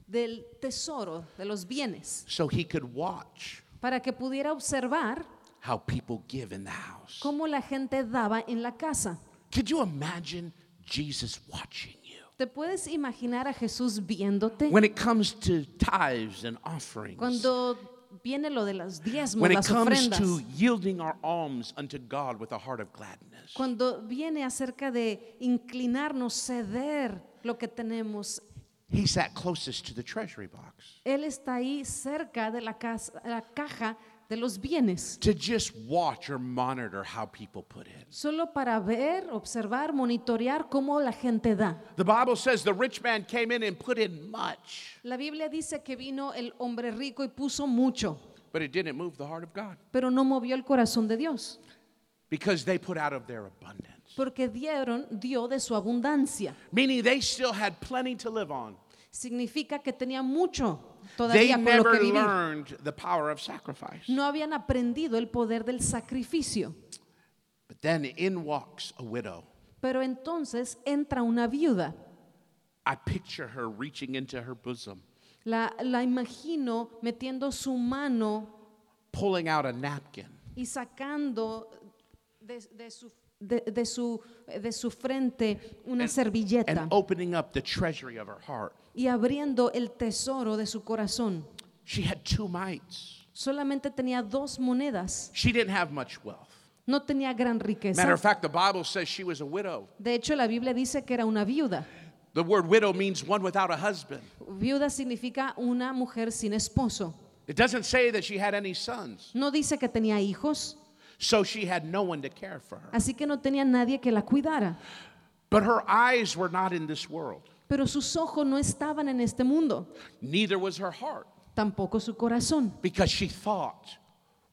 [SPEAKER 2] del tesoro, de los bienes,
[SPEAKER 1] so he could watch
[SPEAKER 2] para que pudiera observar
[SPEAKER 1] how people give in the house.
[SPEAKER 2] cómo la gente daba en la casa.
[SPEAKER 1] Could you imagine Jesus watching you?
[SPEAKER 2] ¿Te puedes imaginar a Jesús viéndote
[SPEAKER 1] When it comes to tithes and offerings,
[SPEAKER 2] cuando viene lo de los diezmos,
[SPEAKER 1] when it
[SPEAKER 2] las
[SPEAKER 1] comes
[SPEAKER 2] ofrendas?
[SPEAKER 1] to yielding our alms unto God with a heart of gladness,
[SPEAKER 2] Cuando viene acerca de inclinarnos, ceder lo que tenemos,
[SPEAKER 1] he sat closest to the treasury box
[SPEAKER 2] Él está ahí cerca de la, casa- la caja de los bienes,
[SPEAKER 1] to just watch or monitor how people put in.
[SPEAKER 2] solo para ver, observar, monitorear cómo la gente da.
[SPEAKER 1] The Bible says the rich man came in and put in much,
[SPEAKER 2] La Biblia dice que vino el hombre rico y puso mucho,
[SPEAKER 1] but it didn't move the heart of God
[SPEAKER 2] pero no movió el corazón de Dios,
[SPEAKER 1] because they put out of their abundance.
[SPEAKER 2] Porque dieron, dio de su abundancia.
[SPEAKER 1] Meaning they still had plenty to live on.
[SPEAKER 2] Significa que tenía mucho
[SPEAKER 1] They
[SPEAKER 2] todavía por lo
[SPEAKER 1] never
[SPEAKER 2] que vivir.
[SPEAKER 1] learned the power of sacrifice.
[SPEAKER 2] No habían aprendido el poder del sacrificio.
[SPEAKER 1] But then in walks a widow.
[SPEAKER 2] Pero entonces entra una viuda.
[SPEAKER 1] I picture her reaching into her bosom,
[SPEAKER 2] La, la imagino metiendo su mano
[SPEAKER 1] pulling out a napkin,
[SPEAKER 2] y sacando de, de su, de- de su- de su frente una servilleta
[SPEAKER 1] and opening up the treasury of her heart.
[SPEAKER 2] y abriendo el tesoro de su corazón.
[SPEAKER 1] She had two mites.
[SPEAKER 2] Solamente tenía dos monedas.
[SPEAKER 1] She didn't have much wealth.
[SPEAKER 2] No tenía gran
[SPEAKER 1] Matter
[SPEAKER 2] riqueza.
[SPEAKER 1] of fact, the Bible says she was a widow.
[SPEAKER 2] De hecho, la Biblia dice que era una viuda.
[SPEAKER 1] The word widow means one without a husband.
[SPEAKER 2] Viuda significa una mujer sin esposo.
[SPEAKER 1] It doesn't say that she had any sons.
[SPEAKER 2] No dice que tenía hijos,
[SPEAKER 1] So she had no one to care for her.
[SPEAKER 2] así que no tenía nadie que la cuidara.
[SPEAKER 1] But her eyes were not in this world.
[SPEAKER 2] Pero sus ojos no estaban en este mundo,
[SPEAKER 1] Neither was her heart.
[SPEAKER 2] tampoco su corazón,
[SPEAKER 1] because she thought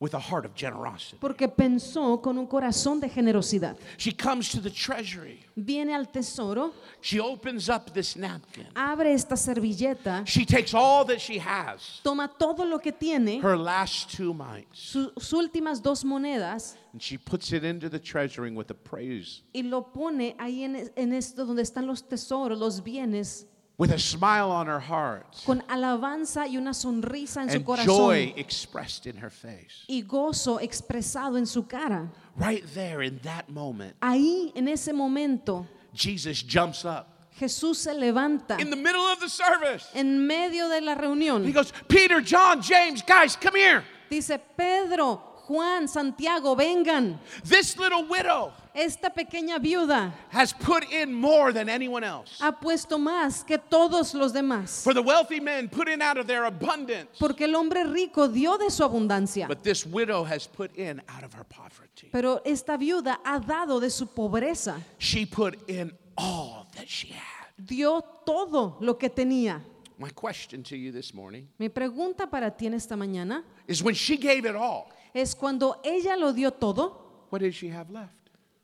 [SPEAKER 1] with a heart of generosity.
[SPEAKER 2] porque pensó con un corazón de generosidad.
[SPEAKER 1] She comes to the treasury.
[SPEAKER 2] Viene al tesoro,
[SPEAKER 1] She opens up this napkin.
[SPEAKER 2] abre esta servilleta,
[SPEAKER 1] She takes all that she has,
[SPEAKER 2] toma todo lo que tiene,
[SPEAKER 1] her last two mites,
[SPEAKER 2] sus últimas dos monedas,
[SPEAKER 1] and she puts it into the treasury with a praise,
[SPEAKER 2] y lo pone ahí en, en esto donde están los tesoros, los bienes,
[SPEAKER 1] with a smile on her heart,
[SPEAKER 2] con alabanza y una sonrisa en su
[SPEAKER 1] and
[SPEAKER 2] corazón
[SPEAKER 1] joy expressed in her face.
[SPEAKER 2] y gozo expresado en su cara.
[SPEAKER 1] Right there in that moment,
[SPEAKER 2] Ahí, en ese momento,
[SPEAKER 1] Jesus jumps up
[SPEAKER 2] Jesús se levanta
[SPEAKER 1] in the middle of the service.
[SPEAKER 2] en medio de la reunión He
[SPEAKER 1] goes, Peter, John, James, guys, come here.
[SPEAKER 2] Dice, Pedro, Juan, Santiago, vengan.
[SPEAKER 1] This little widow
[SPEAKER 2] Esta pequeña viuda
[SPEAKER 1] has put in more than anyone else.
[SPEAKER 2] ha puesto más que todos los demás.
[SPEAKER 1] For the wealthy men put in out of their abundance,
[SPEAKER 2] Porque el hombre rico dio de su abundancia.
[SPEAKER 1] but this widow has put in out of her poverty.
[SPEAKER 2] Pero esta viuda ha dado de su pobreza.
[SPEAKER 1] She put in all that she had.
[SPEAKER 2] Dio todo lo que tenía.
[SPEAKER 1] My question to you this morning
[SPEAKER 2] Mi pregunta para ti en esta mañana
[SPEAKER 1] is when she gave it all,
[SPEAKER 2] es cuando ella lo dio todo,
[SPEAKER 1] what did she have left?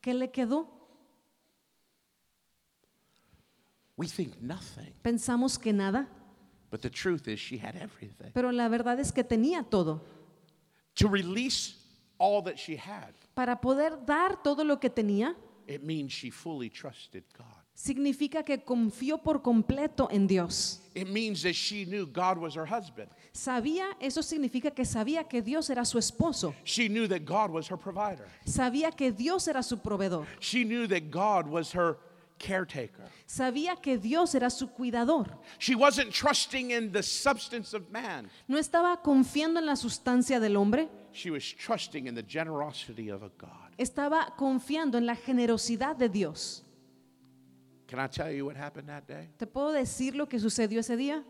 [SPEAKER 2] ¿qué le quedó?
[SPEAKER 1] We think nothing.
[SPEAKER 2] Pensamos que nada,
[SPEAKER 1] But the truth is, she had everything.
[SPEAKER 2] pero la verdad es que tenía todo.
[SPEAKER 1] To release all that she had,
[SPEAKER 2] Para poder dar todo lo que tenía,
[SPEAKER 1] it means she fully trusted God.
[SPEAKER 2] Significa que confió por completo en Dios.
[SPEAKER 1] It means that she knew God was her husband.
[SPEAKER 2] Sabía, eso significa que sabía que Dios era su esposo.
[SPEAKER 1] She knew that God was her provider.
[SPEAKER 2] Sabía que Dios era su proveedor.
[SPEAKER 1] She knew that God was her caretaker.
[SPEAKER 2] Sabía que Dios era su cuidador.
[SPEAKER 1] She wasn't trusting in the substance of man.
[SPEAKER 2] No estaba confiando en la sustancia del hombre,
[SPEAKER 1] She was trusting in the generosity of a God.
[SPEAKER 2] estaba confiando en la generosidad de Dios.
[SPEAKER 1] Can I tell you what happened that day?
[SPEAKER 2] ¿Te puedo decir lo que sucedió ese día?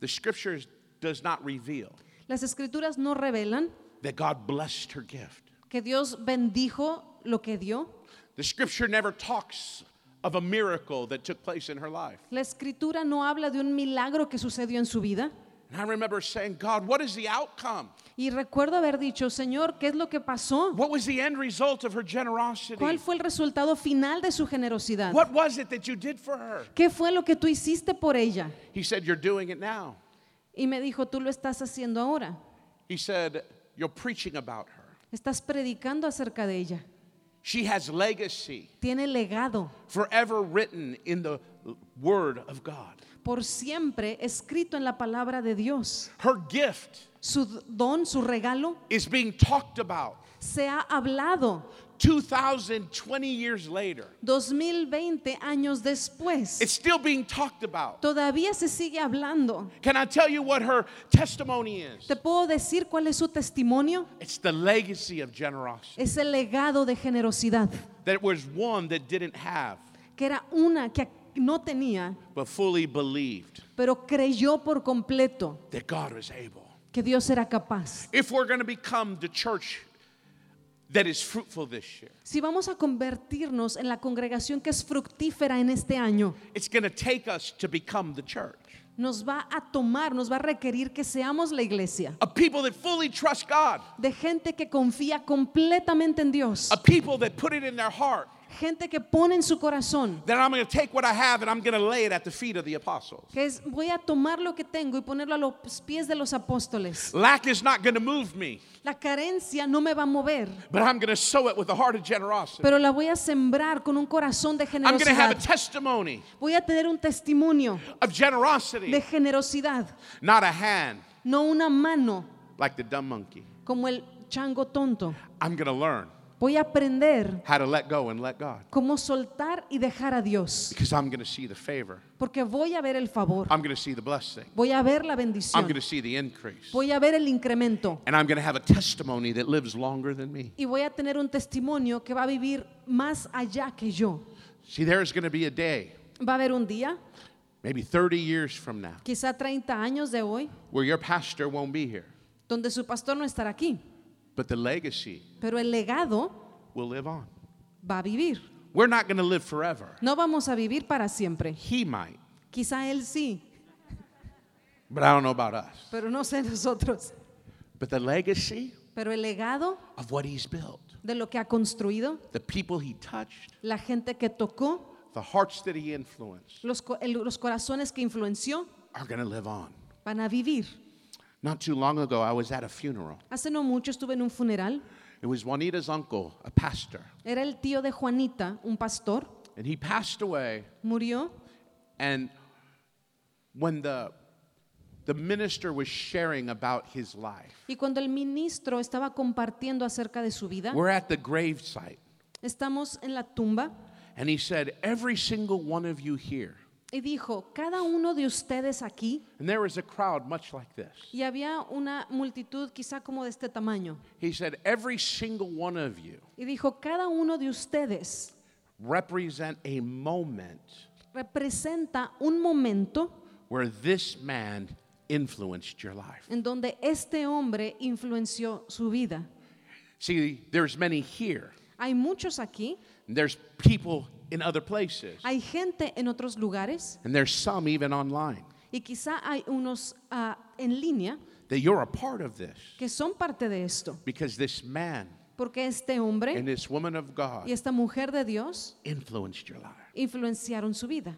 [SPEAKER 1] The scriptures does not reveal
[SPEAKER 2] Las escrituras no revelan
[SPEAKER 1] that God blessed her gift.
[SPEAKER 2] que Dios bendijo lo que dio.
[SPEAKER 1] The scripture never talks of a miracle that took place in her life.
[SPEAKER 2] La escritura no habla de un milagro que sucedió en su vida.
[SPEAKER 1] And I remember saying, God, what is the outcome?
[SPEAKER 2] Y recuerdo haber dicho, Señor, ¿qué es lo que pasó?
[SPEAKER 1] What was the end result of her generosity?
[SPEAKER 2] ¿Cuál fue el resultado final de su generosidad?
[SPEAKER 1] What was it that you did for her?
[SPEAKER 2] ¿Qué fue lo que tú hiciste por ella?
[SPEAKER 1] He said, You're doing it now.
[SPEAKER 2] Y me dijo, tú lo estás haciendo ahora.
[SPEAKER 1] He said, You're preaching about her.
[SPEAKER 2] Estás predicando acerca de ella.
[SPEAKER 1] She has legacy
[SPEAKER 2] Tiene legado
[SPEAKER 1] forever written in the Word of God.
[SPEAKER 2] Por siempre escrito en la palabra de Dios.
[SPEAKER 1] Her gift
[SPEAKER 2] Su don, su regalo,
[SPEAKER 1] is being talked about
[SPEAKER 2] se ha hablado
[SPEAKER 1] 2020 years later.
[SPEAKER 2] 2020 años después.
[SPEAKER 1] It's still being talked about.
[SPEAKER 2] Todavía se sigue hablando.
[SPEAKER 1] Can I tell you what her testimony is?
[SPEAKER 2] ¿Te puedo decir cuál es su testimonio?
[SPEAKER 1] It's the legacy of generosity.
[SPEAKER 2] Es el legado de generosidad,
[SPEAKER 1] That was one that didn't have,
[SPEAKER 2] que era una que no tenía,
[SPEAKER 1] but fully believed
[SPEAKER 2] pero creyó por completo
[SPEAKER 1] that God was able.
[SPEAKER 2] que Dios era capaz.
[SPEAKER 1] If we're going to become the church that is fruitful this year,
[SPEAKER 2] Si vamos a convertirnos en la congregación que es fructífera en este año,
[SPEAKER 1] it's going to take us to become the church.
[SPEAKER 2] nos va a tomar, nos va a requerir que seamos la iglesia,
[SPEAKER 1] A people that fully trust God,
[SPEAKER 2] de gente que confía completamente en Dios,
[SPEAKER 1] a people that put it in their heart
[SPEAKER 2] gente que pone en su corazón
[SPEAKER 1] that I'm going to take what I have and I'm going to lay it at the feet of the apostles.
[SPEAKER 2] que es voy a tomar lo que tengo y ponerlo a los pies de los apóstoles.
[SPEAKER 1] Lack is not going to move me,
[SPEAKER 2] La carencia no me va a mover,
[SPEAKER 1] but I'm going to sow it with a heart of generosity.
[SPEAKER 2] pero la voy a sembrar con un corazón de
[SPEAKER 1] I'm going to have a
[SPEAKER 2] generosidad.
[SPEAKER 1] testimony
[SPEAKER 2] Voy a tener un testimonio
[SPEAKER 1] of generosity,
[SPEAKER 2] de generosidad,
[SPEAKER 1] not a hand
[SPEAKER 2] no una mano
[SPEAKER 1] like the dumb monkey.
[SPEAKER 2] como el chango tonto.
[SPEAKER 1] I'm going to learn
[SPEAKER 2] Voy a aprender
[SPEAKER 1] how to let go and let God
[SPEAKER 2] cómo soltar y dejar a Dios,
[SPEAKER 1] because I'm going to see the favor.
[SPEAKER 2] porque voy a ver el favor,
[SPEAKER 1] I'm going to see the blessing.
[SPEAKER 2] voy a ver la
[SPEAKER 1] I'm
[SPEAKER 2] bendición,
[SPEAKER 1] going to see the increase.
[SPEAKER 2] voy a ver el incremento
[SPEAKER 1] And I'm going to have a testimony that lives longer than me.
[SPEAKER 2] y voy a tener un testimonio que va a vivir más allá que yo.
[SPEAKER 1] See, there's going to be a day,
[SPEAKER 2] Va a haber un día,
[SPEAKER 1] maybe 30 years from now,
[SPEAKER 2] quizá 30 años de hoy,
[SPEAKER 1] where your pastor won't be here,
[SPEAKER 2] donde su pastor no estará aquí,
[SPEAKER 1] but the legacy
[SPEAKER 2] pero el legado
[SPEAKER 1] will live on.
[SPEAKER 2] va a vivir.
[SPEAKER 1] We're not going to live forever.
[SPEAKER 2] No vamos a vivir para siempre.
[SPEAKER 1] He might,
[SPEAKER 2] Quizá él sí,
[SPEAKER 1] but I don't know about us.
[SPEAKER 2] pero no sé nosotros.
[SPEAKER 1] But the legacy
[SPEAKER 2] Pero el legado
[SPEAKER 1] of what he's built,
[SPEAKER 2] de lo que ha construido,
[SPEAKER 1] the people he touched,
[SPEAKER 2] la gente que tocó,
[SPEAKER 1] the hearts that he influenced,
[SPEAKER 2] los, co- el- los corazones que influenció,
[SPEAKER 1] are going to live on.
[SPEAKER 2] van a vivir.
[SPEAKER 1] Not too long ago, I was at a funeral.
[SPEAKER 2] Hace no mucho estuve en un funeral.
[SPEAKER 1] It was Juanita's uncle, a pastor,
[SPEAKER 2] Era el tío de Juanita, un pastor.
[SPEAKER 1] and he passed away.
[SPEAKER 2] Murió
[SPEAKER 1] And when the the minister was sharing about his life,
[SPEAKER 2] y cuando el ministro estaba compartiendo acerca de su vida,
[SPEAKER 1] we're at the grave site,
[SPEAKER 2] estamos en la tumba
[SPEAKER 1] and he said, "Every single one of you here."
[SPEAKER 2] Y dijo, cada uno de ustedes aquí,
[SPEAKER 1] And there was a crowd much like this.
[SPEAKER 2] y había una multitud quizá como de este tamaño,
[SPEAKER 1] He said, "Every single one of you
[SPEAKER 2] y dijo, cada uno de ustedes
[SPEAKER 1] represent a moment
[SPEAKER 2] representa un momento
[SPEAKER 1] where this man influenced your life."
[SPEAKER 2] en donde este hombre influenció su vida.
[SPEAKER 1] See, there's many here.
[SPEAKER 2] Hay muchos aquí,
[SPEAKER 1] There's people in other places.
[SPEAKER 2] hay gente en otros lugares
[SPEAKER 1] And there's some even online
[SPEAKER 2] y quizá hay unos ah, en línea
[SPEAKER 1] that you're a part of this
[SPEAKER 2] que son parte de esto,
[SPEAKER 1] because this man
[SPEAKER 2] porque este hombre
[SPEAKER 1] and this woman of God
[SPEAKER 2] y esta mujer de Dios
[SPEAKER 1] influenced your life.
[SPEAKER 2] influenciaron su vida.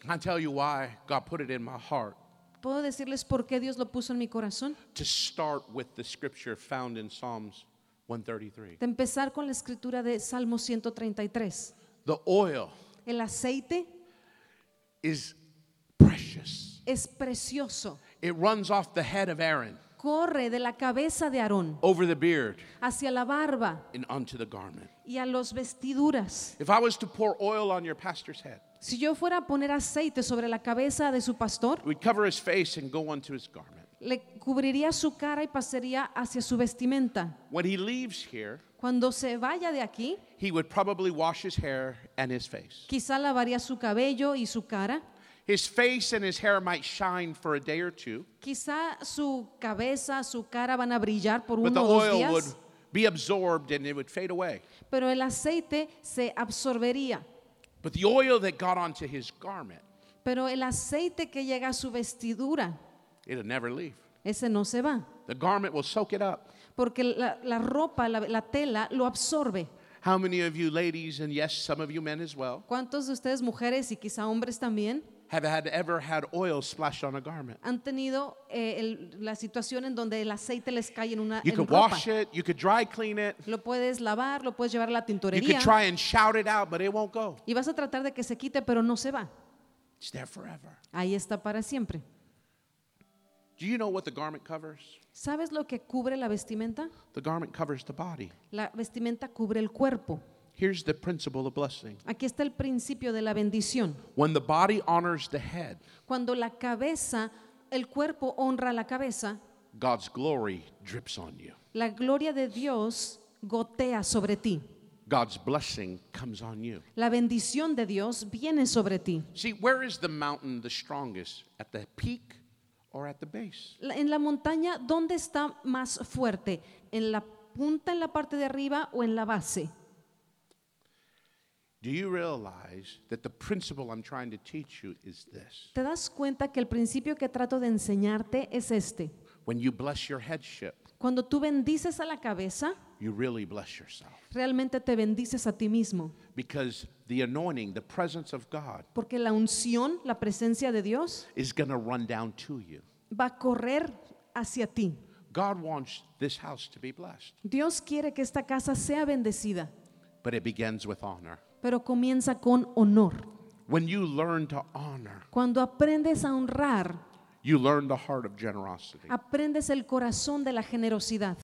[SPEAKER 1] Can I tell you why God put it in my heart
[SPEAKER 2] ¿Puedo decirles por qué Dios lo puso en mi corazón?
[SPEAKER 1] to start with the scripture found in Psalms 133?
[SPEAKER 2] De empezar con la escritura de Salmo 133.
[SPEAKER 1] The oil
[SPEAKER 2] El aceite
[SPEAKER 1] is precious.
[SPEAKER 2] es precioso.
[SPEAKER 1] It runs off the head of Aaron
[SPEAKER 2] Corre de la cabeza de Aarón
[SPEAKER 1] over the beard
[SPEAKER 2] hacia la barba
[SPEAKER 1] and onto the garment.
[SPEAKER 2] y a los vestiduras.
[SPEAKER 1] If I was to pour oil on your pastor's head,
[SPEAKER 2] Si yo fuera a poner aceite sobre la cabeza de su pastor,
[SPEAKER 1] cover his face and go onto his garment.
[SPEAKER 2] le cubriría su cara y pasaría hacia su vestimenta.
[SPEAKER 1] When he leaves here,
[SPEAKER 2] Cuando se vaya de aquí,
[SPEAKER 1] he would probably wash his hair and his face.
[SPEAKER 2] quizá lavaría su cabello y su cara.
[SPEAKER 1] His face and his hair might shine for a day or two,
[SPEAKER 2] Quizá su cabeza, su cara van a brillar por
[SPEAKER 1] but the
[SPEAKER 2] uno o dos
[SPEAKER 1] oil would
[SPEAKER 2] días,
[SPEAKER 1] be absorbed and it would fade away.
[SPEAKER 2] pero el aceite se absorbería.
[SPEAKER 1] But the oil that got onto his garment,
[SPEAKER 2] Pero el aceite que llega a su vestidura,
[SPEAKER 1] it'll never leave.
[SPEAKER 2] ese no se va,
[SPEAKER 1] The garment will soak it up.
[SPEAKER 2] Porque la, la ropa, la, la tela lo absorbe.
[SPEAKER 1] How many of you ladies, and yes, some of you men as well,
[SPEAKER 2] ¿Cuántos de ustedes mujeres y quizá hombres también
[SPEAKER 1] have had ever had oil splashed on a garment?
[SPEAKER 2] han tenido eh, el- la situación en donde el aceite les cae en una
[SPEAKER 1] You
[SPEAKER 2] en
[SPEAKER 1] could
[SPEAKER 2] ropa?
[SPEAKER 1] wash it, you could dry clean it,
[SPEAKER 2] Lo puedes lavar, lo puedes llevar a la
[SPEAKER 1] you
[SPEAKER 2] tintorería
[SPEAKER 1] could try and shout it out, but it won't go.
[SPEAKER 2] y vas a tratar de que se quite, pero no se va.
[SPEAKER 1] It's there forever.
[SPEAKER 2] Ahí está para siempre.
[SPEAKER 1] Do you know what the garment covers?
[SPEAKER 2] ¿Sabes lo que cubre la vestimenta?
[SPEAKER 1] The garment covers the body.
[SPEAKER 2] La vestimenta cubre el cuerpo.
[SPEAKER 1] Here's the principle of blessing.
[SPEAKER 2] Aquí está el principio de la bendición.
[SPEAKER 1] When the body honors the head,
[SPEAKER 2] Cuando la cabeza, el cuerpo honra la cabeza,
[SPEAKER 1] God's glory drips on you.
[SPEAKER 2] la gloria de Dios gotea sobre ti.
[SPEAKER 1] God's blessing comes on you.
[SPEAKER 2] La bendición de Dios viene sobre ti.
[SPEAKER 1] See, where is the mountain the strongest? At the peak or at the base?
[SPEAKER 2] En la montaña, ¿dónde está más fuerte? ¿En la punta, en la parte de arriba o en la base?
[SPEAKER 1] Do you realize that the principle I'm trying to teach you is this?
[SPEAKER 2] ¿Te das cuenta que el principio que trato de enseñarte es este?
[SPEAKER 1] When you bless your headship,
[SPEAKER 2] Cuando tú bendices a la cabeza,
[SPEAKER 1] you really bless yourself.
[SPEAKER 2] realmente te bendices a ti mismo.
[SPEAKER 1] Because the anointing, the presence of God,
[SPEAKER 2] Porque la unción, la presencia de Dios,
[SPEAKER 1] is going to run down to you.
[SPEAKER 2] va a correr hacia ti.
[SPEAKER 1] God wants this house to be blessed,
[SPEAKER 2] Dios quiere que esta casa sea bendecida,
[SPEAKER 1] but it begins with honor.
[SPEAKER 2] pero comienza con honor.
[SPEAKER 1] When you learn to honor,
[SPEAKER 2] Cuando aprendes a honrar,
[SPEAKER 1] you learn the heart of generosity.
[SPEAKER 2] aprendes el corazón de la generosidad.